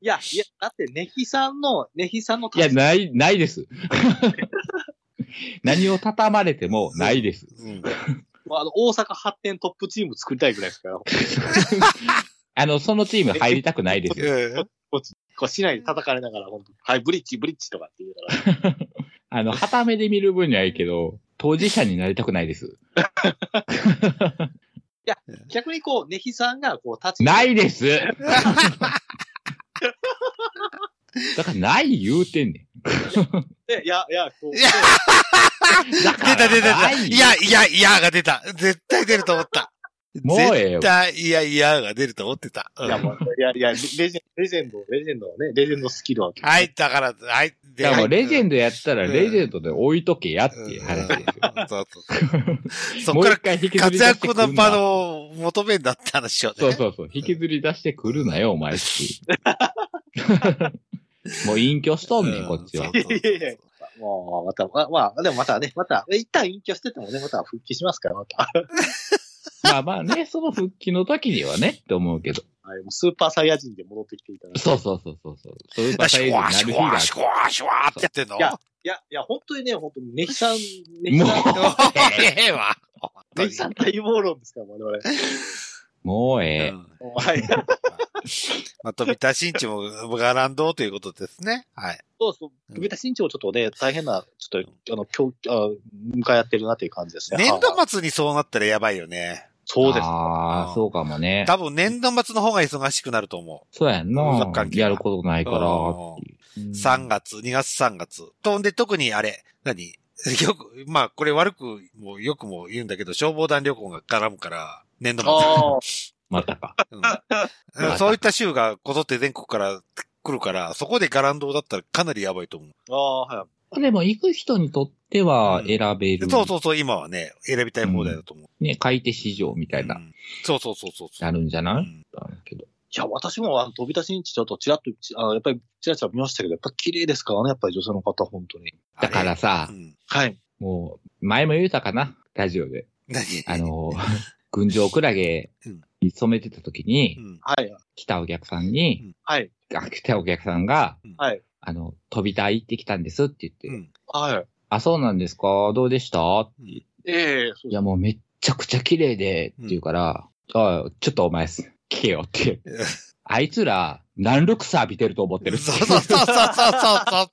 いや、いや、だって、ネヒさんの、ネヒさんのいや、ない、ないです。*laughs* 何を畳まれてもないです。うん。あの、大阪発展トップチーム作りたいぐらいですから、*laughs* あの、そのチーム入りたくないです。うんこう、市内で叩かれながら、本当はい、ブリッジ、ブリッジとかって言うから。*laughs* あの、旗目で見る分にはいいけど、当事者になりたくないです。逆にこう、ネヒさんが、こう、立ち。ないですだからない言うてんねでいや、いや、こう、出た出た出た。いや、いや、いやが出た。絶対出ると思った。もうええよ絶対、いや、いやが出ると思ってた。うんいや、もう、いや、いや、レジェンド、レジェンド、レジェンドのね、レジェンドスキルは。はい、だから、はい。でだからもうレジェンドドやったらうんレジェンドで置いとけやっていう話ですよ。そうそうそう。そ *laughs* もうっから一回引きず活り出して躍の場くるな。の求めんだって話をね。そうそうそう。引きずり出してくるなよ、お前って。*laughs* もう隠居しとんねん、こっちは。そうそうそういやいやもう、また、ままあ、でもまたね、また、一旦隠居しててもね、また復帰しますから、また。*laughs* まあまあね、その復帰の時にはねって思うけど。はい、もうスーパーサイヤ人で戻ってきていただいて。そうそうそうそうそう。そういう場シュワーシュワーシュワーシュワーってやってんのいやいや、いや、本当にね、本当に、ネヒさん、ネヒもうさん、ええわ。ネヒさん待望論ですから、我々。もうええ。うんはい。まあ、飛田新地もガランドということですね。はい。そうそう。首田新潮ちょっとね、大変な、ちょっと、あの、今日、あ向かい合ってるなっていう感じですね。年度はい末にそうなったらやばいよね。そうです。ああ、そうかもね。多分年度末の方が忙しくなると思そうやんなやることないからっていう。う。3月、2月3月。とんで特にあれ、何？*laughs* よく、まあこれ悪くもよくも言うんだけど、消防団旅行が絡むから、年度末。ああ、*laughs* またか。うんそういった州がこぞって全国から来るから、そこでガランドだったらかなりやばいと思う。ああ、はい。でも行く人にとっては選べる。そうそうそう、今はね、選びたい放題だと思う。ね、買い手市場みたいな、うんそうそうそうそう。なるんじゃない、うんだけど。いや、私も、あの、飛び出しんちちょっとちらっと、あのやっぱり、ちらちら見ましたけど、やっぱ綺麗ですからね、やっぱり女性の方、本当に。だからさう、んはい。もう、前も言うたかなラジオで。何？あ、の、*laughs* 群青クラゲに染めてた時にう、んはい。来たお客さんに、はい。あ来たお客さんが、はい。あの、飛び台行ってきたんですって言って、うんはい。あ、そうなんですか？どうでした？ええそういや、もうめっちゃくちゃ綺麗で、って言うから、あちょっとお前す、聞けよって。*laughs* あいつら、何ルクサ浴びてると思ってる。そうそうそうそうそうそう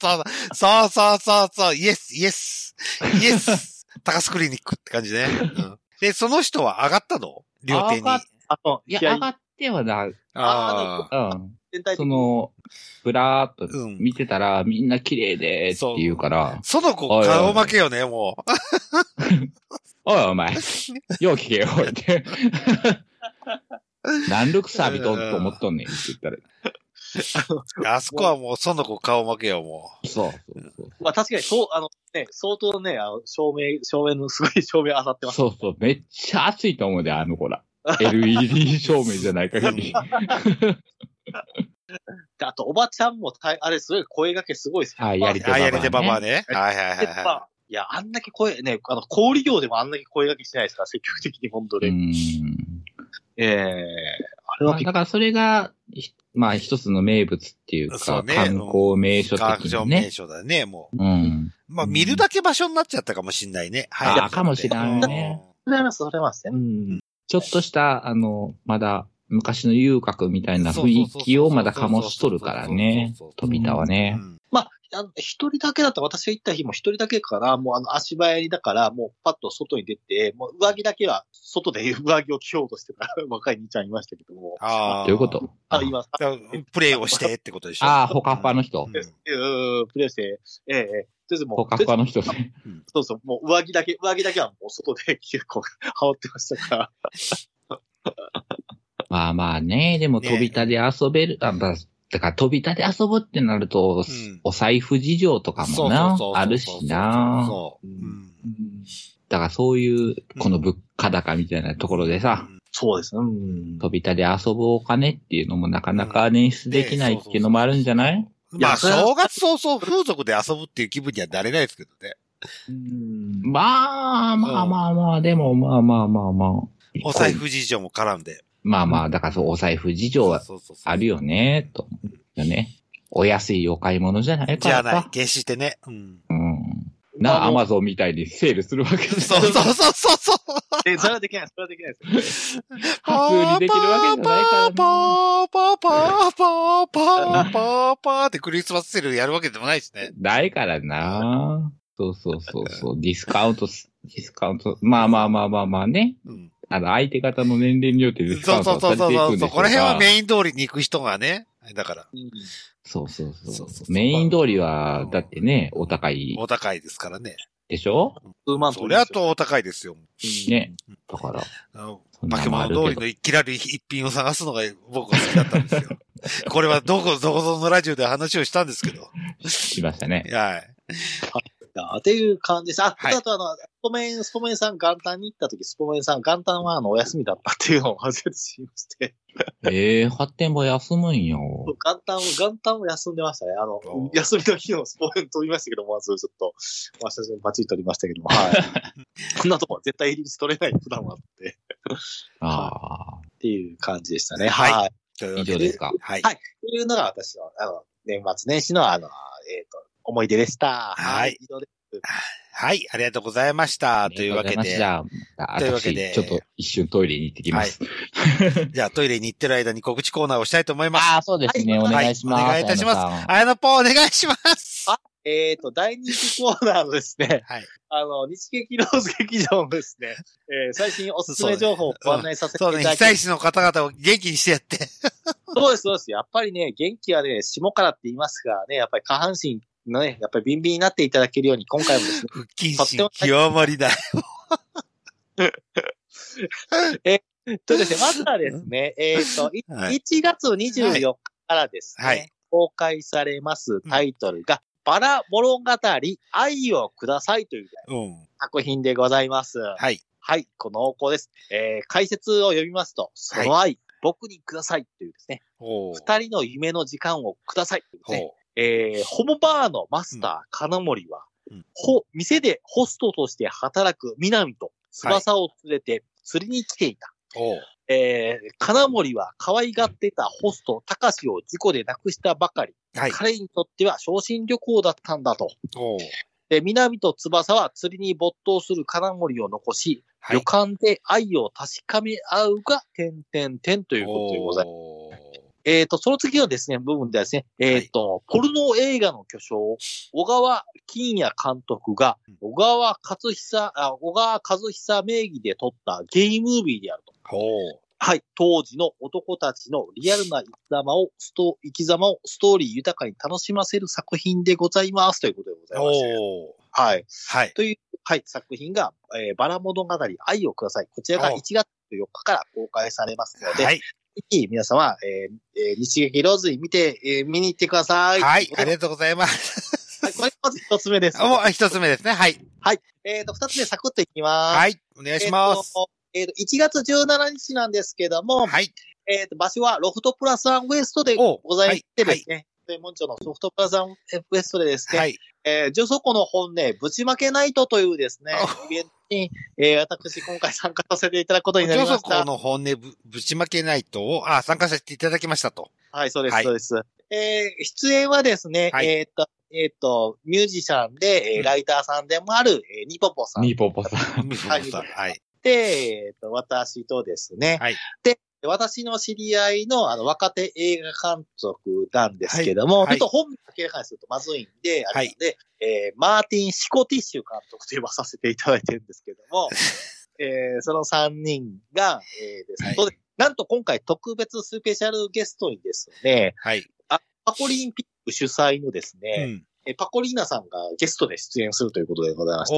そう。そうそうそうそう。イエス、イエス。イエス。*laughs* 高須クリニックって感じね。うんで、その人は上がったの？両手に。上がっあの、いや、上がってはな、ああ。うん。全体的に。その、ぶらーっとうん見てたら、みんな綺麗で、って言うから、その子、顔負けよね、も *laughs* おいお前、よう聞けよ、って。*laughs* 何ルクサ浴びとんと思っとんねんって言ったら、*laughs* あそこはもう、その子顔負けよ、もそうそうそう。まあ確かに、そう、あのね、相当ね、あの、照明、照明の、すごい照明当たってます。そうそう。めっちゃ熱いと思うで、あの子ら。LED 照明じゃない限り。*laughs* であと、おばちゃんもたい、あれ、すごい声掛けすごいですあやりう。あ、やり手ババアね。ね。はいはいはいまはあいや、あんだけ声、ね、あの、小売業でもあんだけ声掛けしてないですから、積極的に本当うに。ん。ええあれまはだからそれが、ひまあ一つの名物っていうか、ね観光名い。所学的にね場名。所だね、もうん。う。まあ、見るだけ場所になっちゃったかもしんないね。はい。あかもしれないねそれはそれはますね。うん。ちょっとした、あの、まだ昔の遊郭みたいな雰囲気をまだ醸しとるからね。飛び田はうね。んまあ、あの一人だけだった私が行った日も一人だけから、もうあの足早にだから、もうパッと外に出て、もう上着だけは外で上着を着ようとしてた *laughs* 若い兄ちゃんいましたけども。ああ。どういうこと？あ、言います。だからプレイをしてってことでしょ？ああ、ほかっぱの人う。んん、プレイして、ええ、ええ。とりあえずもう、ほかっぱの人ね。そうそう、もう上着だけ、上着だけはもう外で結構羽織ってましたから。*laughs* まあまあね、でもね飛び田で遊べる、あだだから飛び田で遊ぶってなると、うんお財布事情とかもな、あるしな。そう。うんだからそういう、この物価高みたいなところでさ、そうですね。うん。飛び田で遊ぶお金っていうのもなかなか捻出できないっていうのもあるんじゃない？まあ、正月早々風俗で遊ぶっていう気分にはなれないですけどね。うんまあまあまあまあ、でもまあまあまあまあ。お財布事情も絡んで。まあまあ、だからそう、お財布事情はあるよね、と思ね。お安いお買い物じゃないからじゃないさ。。決してね。うん。うん。な、アマゾンみたいにセールするわけですそうそうそうそうそう。え、それはできない、それはできないです。*laughs* 普通にできるわけじゃないからね。パーパーパーパーパーパーパーってクリスマスセールやるわけでもないですね。ないからな。そうそうそうそう。ディスカウントす、ディスカウント。まあまあまあまあまあね。うん。あの、相手方の年齢によってディスカそうウントそうそうそう。はされていくんでしょうそこら辺はがメイン通りに行く人がね。だから、そうそうそうそうそう。メイン通りは、だってね、お高いお高いですからね。でしょ？数万そりゃとお高いですよ。ね。だから、化け物通りの一気らる一品を探すのが僕は好きだったんですよ。*laughs* これはどこ、どこぞのラジオで話をしたんですけど。しましたね。はい。あっていう感じです。あ、はいあとあの、スポメン、スポメンさん元旦に行った時、スポメンさん元旦はあの、お休みだったっていうのを初めて知りまして、ええ発展場休むんよ。元旦を、元旦を休んでましたね。あのお、休みの日のスポメン飛びましたけども、まずちょっと、まあ、写真パチッと撮りましたけども、*laughs* はい。こんなとこ絶対入り口取れない普段はあって、ああ。っていう感じでしたね。はいはい。というわけ以上ですか。はい。はいというのが私の、あの、年末年始のあの、えっ、と、思い出でした。はい。はい。ありがとうございました。というわけで。じゃあ、またというわけで私、ちょっと一瞬トイレに行ってきます。じゃあトイレに行ってる間に告知コーナーをしたいと思います。ああ、そうですね。おはい願いします。お願いいたしますあやのぽお願いします。あえっ、と、大人気コーナーのですね、はい。あの、日劇ローズ劇場のですね、えー最新おすすめ情報をご案内させていたそうね、だきます。被災地の方々を元気にしてやって。そうです、そうです。やっぱりね、元気はね、下からって言いますがね、やっぱり下半身のね、やっぱりビンビンになっていただけるように、今回もですね、腹筋とっても心極まりだ。*laughs* とですね、まずはですね、えっ、と、いはい1月24日からですね、はい公開されますタイトルが、バラ物語愛をくださいといううん。作品でございます。はい。はい、この濃厚です。えー解説を読みますと、その愛、僕にくださいというですね。二人の夢の時間をくださいというですね、ほえーホモバーのマスター、金森は、うんほ、店でホストとして働く南と翼を連れて釣りに来ていた。う。ほう。えー金森は可愛がってたホスト、高志を事故で亡くしたばかり。はい。彼にとっては昇進旅行だったんだと。で、南と翼は釣りに没頭する金森を残し、はい旅館で愛を確かめ合うが、点々点ということでございます。えっ、と、その次のですね、部分ではですね、えっ、と、ポルノ映画の巨匠、小川金也監督が、小川勝久、あ小川和久名義で撮ったゲイムービーであると。はい。当時の男たちのリアルな生き様を、スト、生き様をストーリー豊かに楽しませる作品でございます。ということでございまして。はい。はい。という、はい、作品が、えーバラ物語愛をください。こちらがお1月4日から公開されますので、はい。ひ皆様、えーえー日劇ローズに見て、えー見に行ってください。はい、ありががとうございます。はい、これまず一つ目です。あもう一つ目ですね。はい。えっ、と、二つ目サクッといきます。はい、お願いします。えっ、と、1月17日なんですけども、はい。えっ、と、場所はロフトプラスワンウエストでおございましてですね、で門長のロフトプラスワンウエストでですね、はい。えー、女祖子の本音、ぶちまけナイトというですねお、イベントに、えー、私今回参加させていただくことになりました。の本音ぶぶちまけないとを、あ、参加させていただきましたと。はい、そうです、はいそうです。えー、出演はですね、はいえっ、と、えっ、と、ミュージシャンで、えうんーライターさんでもある、えーニポポさんニーポポさんはい。で、えっ、と、私とですね、はいで、私の知り合いの、あの、若手映画監督なんですけども、はい。ちょっと本名明らかにするとまずいんで、あれなんで、えーマーティン・シコティッシュ監督と呼ばさせていただいてるんですけども、*laughs* えーその3人が、えーですね。はい。なんと今回特別スペシャルゲストにですね、はい。パコリンピック主催のですうね、ん。えパコリーナさんがゲストで出演するということでございまして。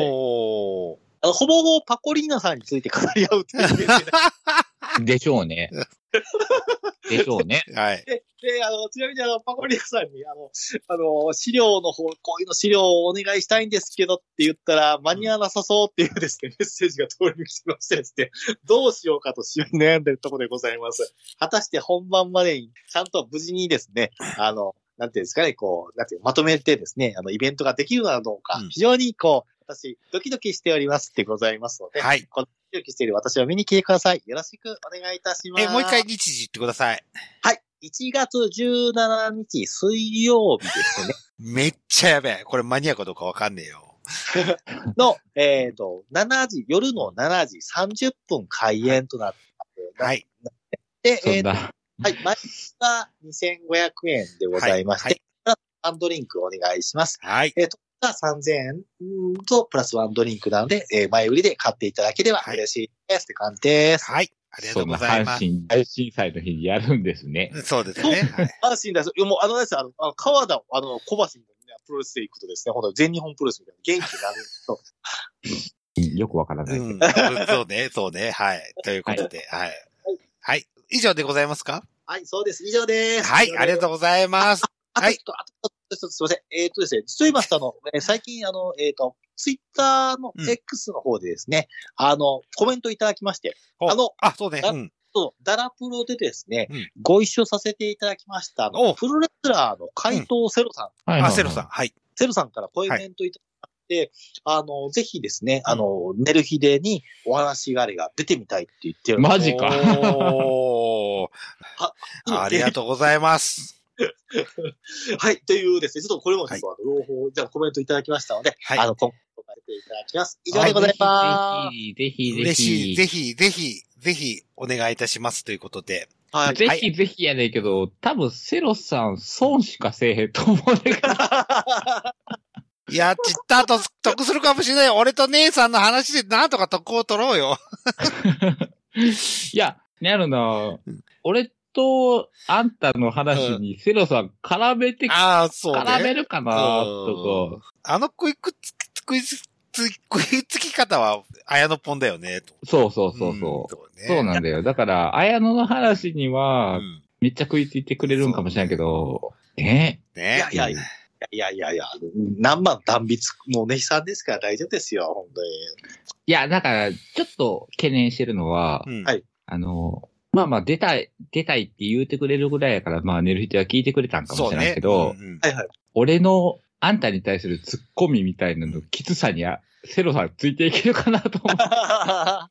あのほぼほぼパコリーナさんについて語り合うっていう *laughs* でしょうね。*laughs* でしょうね。はい。で、で、あの、ちなみにあの、パコリアさんに、あの、あの、資料の方、こういうの資料をお願いしたいんですけどって言ったら、間に合わなさそうっていうですね、メッセージが通りに来てましてですね、*laughs* どうしようかと悩んでるところでございます。果たして本番までに、ちゃんと無事にですね、あの、なんていうんですかね、こう、なんていうまとめてですね、あの、イベントができるのかどうか、うん非常にこう、私、ドキドキしておりますってございますので、はい。このドキドキしている私を見に来てください。よろしくお願いいたします。え、もう一回日時言ってください。はい。1月17日水曜日ですね。*laughs* めっちゃやべえ。これ間に合うかどうかわかんねえよ。*laughs* の、えっ、と、7時、夜の7時30分開演となって。はい。で、えっ、と、そんな。はい。毎日は2500円でございまして、はいプラスワンドリンクお願いします。はい。えっ、と、が3000円とプラスワンドリンクなので、えー前売りで買っていただければ嬉しいですって感じです。はい。ありがとそうございます。阪神大震災の日にやるんですね。そうですね。はい安心です。いやもう、あのですあの、あの川田、あの、小橋の、ね、プロレスで行くとですね、ほんと全日本プロレスみたいな元気になる *laughs* よくわからない。うん。そうね、そうね。はい。ということで、はい。はい。以上でございますか？はい、そうです。以上です。はい。ありがとうございます。はいあとあとすいません。えっ、とですね、実を言いますと、あの、えー最近、あの、えっ、と、ツイッターのうん X の方でですね、あの、コメントいただきまして、おあの、あ、そうね。あうん。そうダラプロでですね、うんご一緒させていただきました、あの、おプロレスラーの怪盗セロさん、はいはいはいあ、セロさん。はい。セロさんからコメントいただいて、あの、ぜひですね、あの、寝る日でにお話があれが出てみたいって言ってるマジかおー *laughs* ありがとうございます。*laughs* はい、というですね、ちょっとこれもちょっと、あの、朗報、じゃあコメントいただきましたので、はいあの、今後させていただきます。以上でございます。ぜひぜひぜひ。ぜひ、ぜひ、ぜひ、お願いいたしますということで。はい。ぜひぜひやねんけど、多分セロさん損しかせえへんと思うねんけど。*laughs* いや、ちった後得するかもしれない。俺と姉さんの話でなんとか得を取ろうよ。*laughs* いや、ねあるなうん、俺とあんたの話にセロさん絡めて、ああ、そうね。絡めるかなとあの食いくっつき、食いつき、食いつき方は、綾野ポンだよね。そうそうそうそう。そうね。そうなんだよ。だから、綾野の話にはう、んめっちゃ食いついてくれるんかもしれないけど、ねね。いやいやいやいやいやいや、何万断筆のおねひさんですから大丈夫ですよ、本当に。いや、だから、ちょっと懸念してるのは、うんはいあの、まあまあ、出たい、出たいって言うてくれるぐらいやから、まあ、寝る人は聞いてくれたんかもしれないけど。俺の、あんたに対するツッコミみたいなの、きつさにあ、セロさんついていけるかなと思う。*laughs*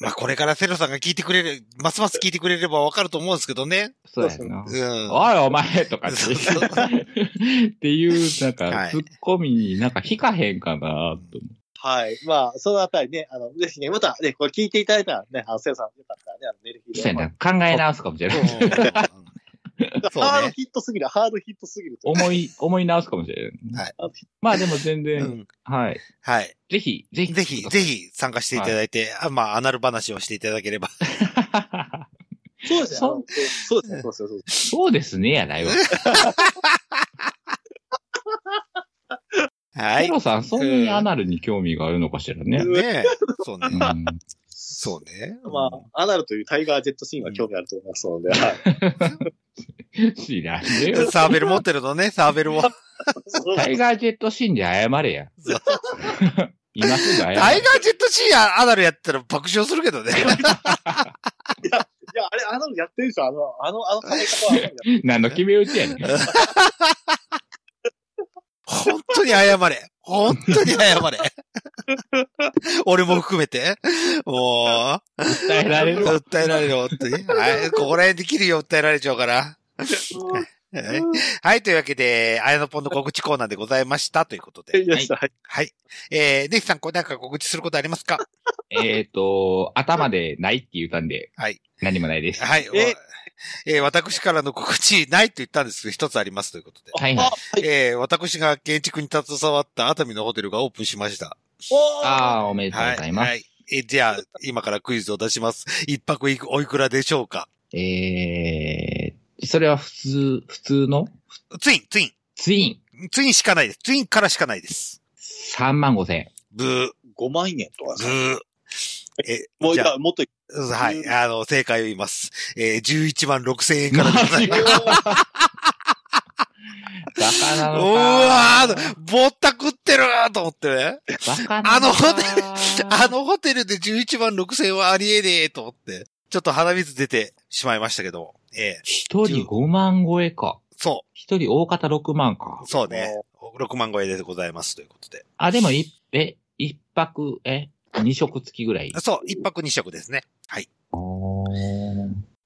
まあ、これからセロさんが聞いてくれる、ますます聞いてくれればわかると思うんですけどね。そうやな。うん。おいお前とかって *laughs* っていう、なんかは、いツッコミになんか引かへんかなと思う。はい。まあ、そのあたりね、あの、ぜひね、またね、これ聞いていただいたらね、あの、セヨさんよかったらね、あの、寝る日で。そうやな。考え直すかもしれない。そうハードね。ヒットすぎる、ハードヒットすぎると。思い、思い直すかもしれない。はいまあでも全う然、んはい。はい。ぜひ、ぜひ。ぜひ、ぜひ参加していただいて、あまあ、アナル話をしていただければ。そうですね。そうですね、そうですね。そうですね、やないわ。はい。セロさん、そんなにアナルに興味があるのかしらね。ねえ。そうねう。ん。そうね。まあ、アナルというタイガージェットシーンは興味あると思いますので、はい。知らねえよ。サーベル持ってるのね、サーベルを。タイガージェットシーンで謝れや。今すぐ謝れ。タイガージェットシーンアナルやったら爆笑するけどね。いや、あれ、アナルやってるでしょあの、あの、あの食べ方はアナルやってる。何の決め打ちやねん。本当に謝れ。本当に謝れ。俺も含めて。も訴えられう、るわ。訴えられる、本当に。はい、ここら辺できるよ、訴えられちゃうから。はい、はい、というわけで、あやのぽんの告知コーナーでございました、ということで。はい。はい。えー、ネヒさん、これなんか告知することありますか？えっと、頭でないって言ったんで、はい。何もないです。はい。ええー私からの告知ないと言ったんですけど、一つありますということで。はいはい。えー私が建築に携わった熱海のホテルがオープンしました。ああ、おめでとうはい。ございます。はい。えーじゃあ、今からクイズを出します。一泊いくおいくらでしょうか？えー、それは普通、普通の？ツイン、ツイン。ツインツインしかないです。ツインからしかないです。3万5千円。ブー、5万円とかブー。え、もう、いじゃあや、もっと、はい。あの、正解を言います。えー、11万6千円からでございます。バカなうのか。わーぼったくってると思ってね。バカなのか。あの *laughs* ホテルで11万6千円はありえねえと思って、ちょっと鼻水出てしまいましたけど、ええ一人5万超えか。そ一人大方6万かう、。そうね。6万超えでございますということで。あ、でも一、え、一泊、え、二食付きぐらい。そう、一泊二食ですね。はい。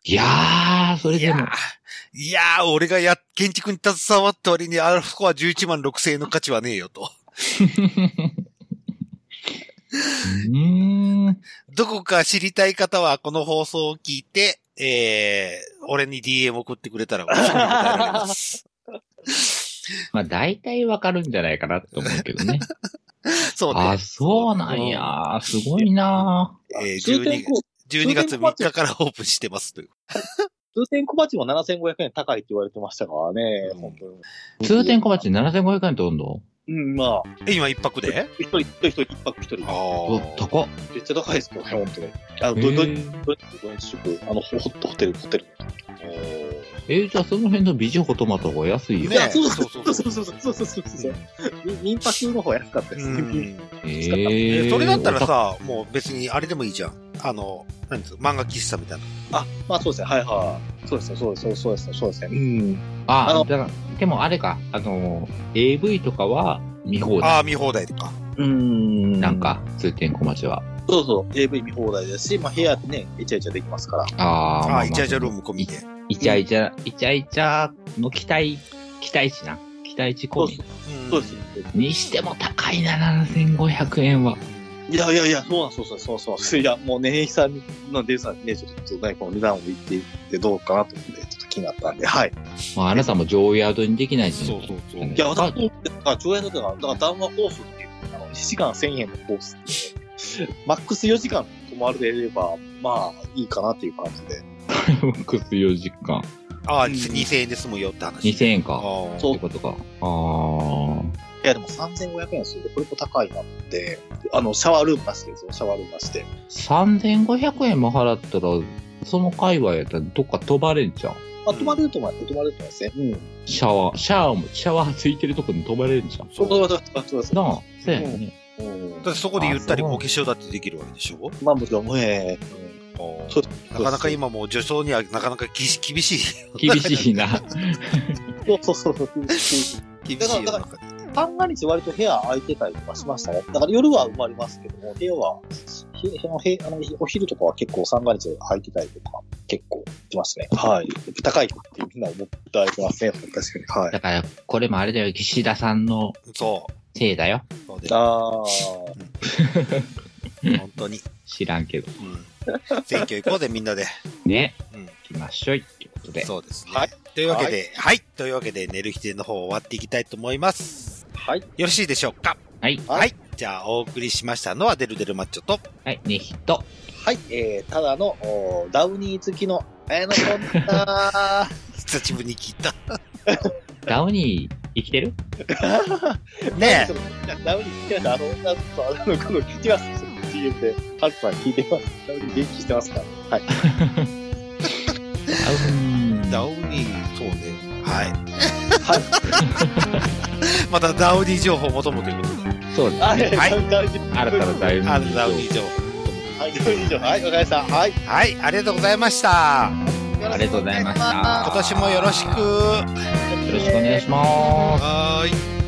いやー、それでもいやー、いやー俺がや、建築に携わった割にあそこは11万6千円の価値はねえよと。うーん。どこか知りたい方はこの放送を聞いて、えー、俺に DM 送ってくれたら、すぐに答えられます。*laughs* まあ、大体わかるんじゃないかなと思うけどね。*laughs* そうねあ、。そうなんや。すごいなえー、12通天小、12月3日からオープンしてますという。*laughs* 通天小鉢も7500円高いって言われてましたからね、うん本当に。通天小鉢7500円とんの？うん、まあ、え、今一泊で？一人、一人、一人、一泊一人。お、あ高っ。めっちゃ高いですけどね、本当に。あの、へど、ど、ーど、ど、日宿、あの、ホホホテル、ホテル。えーじゃあその辺の美女ホトマトが安いよ。ねいや、そうそそううそそううそうそうそうそうそう。み民泊の方が安かったです。うん。ええーそれだったら、さ、もう別にあれでもいいじゃん。あの、なんつう漫画喫茶みたいな。あ、まあそうですね、はいはい。そうですね、そうですね、そうですね、そうですね。うん。ああのだからでもあれか、あの、AV とかは見放題。ああ、見放題とか。うんなんか、通天小町は。そうそう、AV 見放題ですし、まあ部屋でね、イチャイチャできますから。ああ、ああ、ままイチャイチャルーム込みで。イチャイチャ、イチャイチャの期待、期待値な。期待値込み。うんそうです。にしても高いな、7500円は。いやいやいや、そうなんそうそうそうそうそう。いや、もうね、さんのデーさね、ちょっとね、この値段を言っていってどうかなと思って、ちょっと気になったんで、はい。まあ、あなたも上宿にできないじゃん。そうそうそう。いいや、私も、だから、上映の時は、だから談話コースっていう、あの、1時間1000円のコースっていうマックス4時間泊まれれば、まあ、いいかなっていう感じで。クス4時間。ああ、うん2000円で済むよって話。2000円か。ああそうってことか。あいや、でも3500円すると、これも高いなって、あの、シャワールームなしですよ、シャワールームなしで。あ。3500円も払ったら、その界隈やったらどっか飛ばれんじゃん。あ、泊まれると思います、泊まれると思いますね。うん。シャワー、シャワーも、シャワーついてるとこに飛ばれるんじゃん。そう、そう、そう、そ。なあ、そうやね。うんだってそこでゆったりお化粧だってできるわけでしょ？まあ、もちろん、えそうなかなか今もう女装にはなかなか厳しい。厳しいな。ー *laughs* そうそうそうそう。厳しいよだから中で三が日割と部屋空いてたりとかしましたね。だから夜は埋まりますけども、部屋は、ひ部屋あのお昼とかは結構三が日空いてたりとか、結構しますね。はい。高いってみんな思っていますね。確かに。はい。だから、これもあれだよ、岸田さんのそう。せいだよ。そうであ本当に。知らんけど。うん。選挙行こうでみんなで。ね。うん。行きましょいっていうことで。そうですね。はいというわけで、はい。というわけで、寝る日での方終わっていきたいと思います。あ。はい。よろしいでしょうか？はい。はいはい。じゃあ、お送りしましたのは、デルデルマッチョと、はい。ね、ヒット。はい。えー、ただの、おダウニー好きの、綾野コンタ *laughs* 久しぶりに聞いた。*laughs* ダウニー、生きてる？ね *laughs* ダウニー好きなあの、あの、あの、この、違います。違い言って、ハルさん聞いてます。ダウニー元気してますか？はい。ダウニー、そうね。はい。はい。*laughs* またダウニー情報を求むということで。そうですはい。ね。はい新たなダイビングあのダウニー情報。はい、ダウニー情報。はい、わかりました。はい。はい、ありがとうございました。ありがとうございました今年もよろしく。よろしくお願いします。はーい。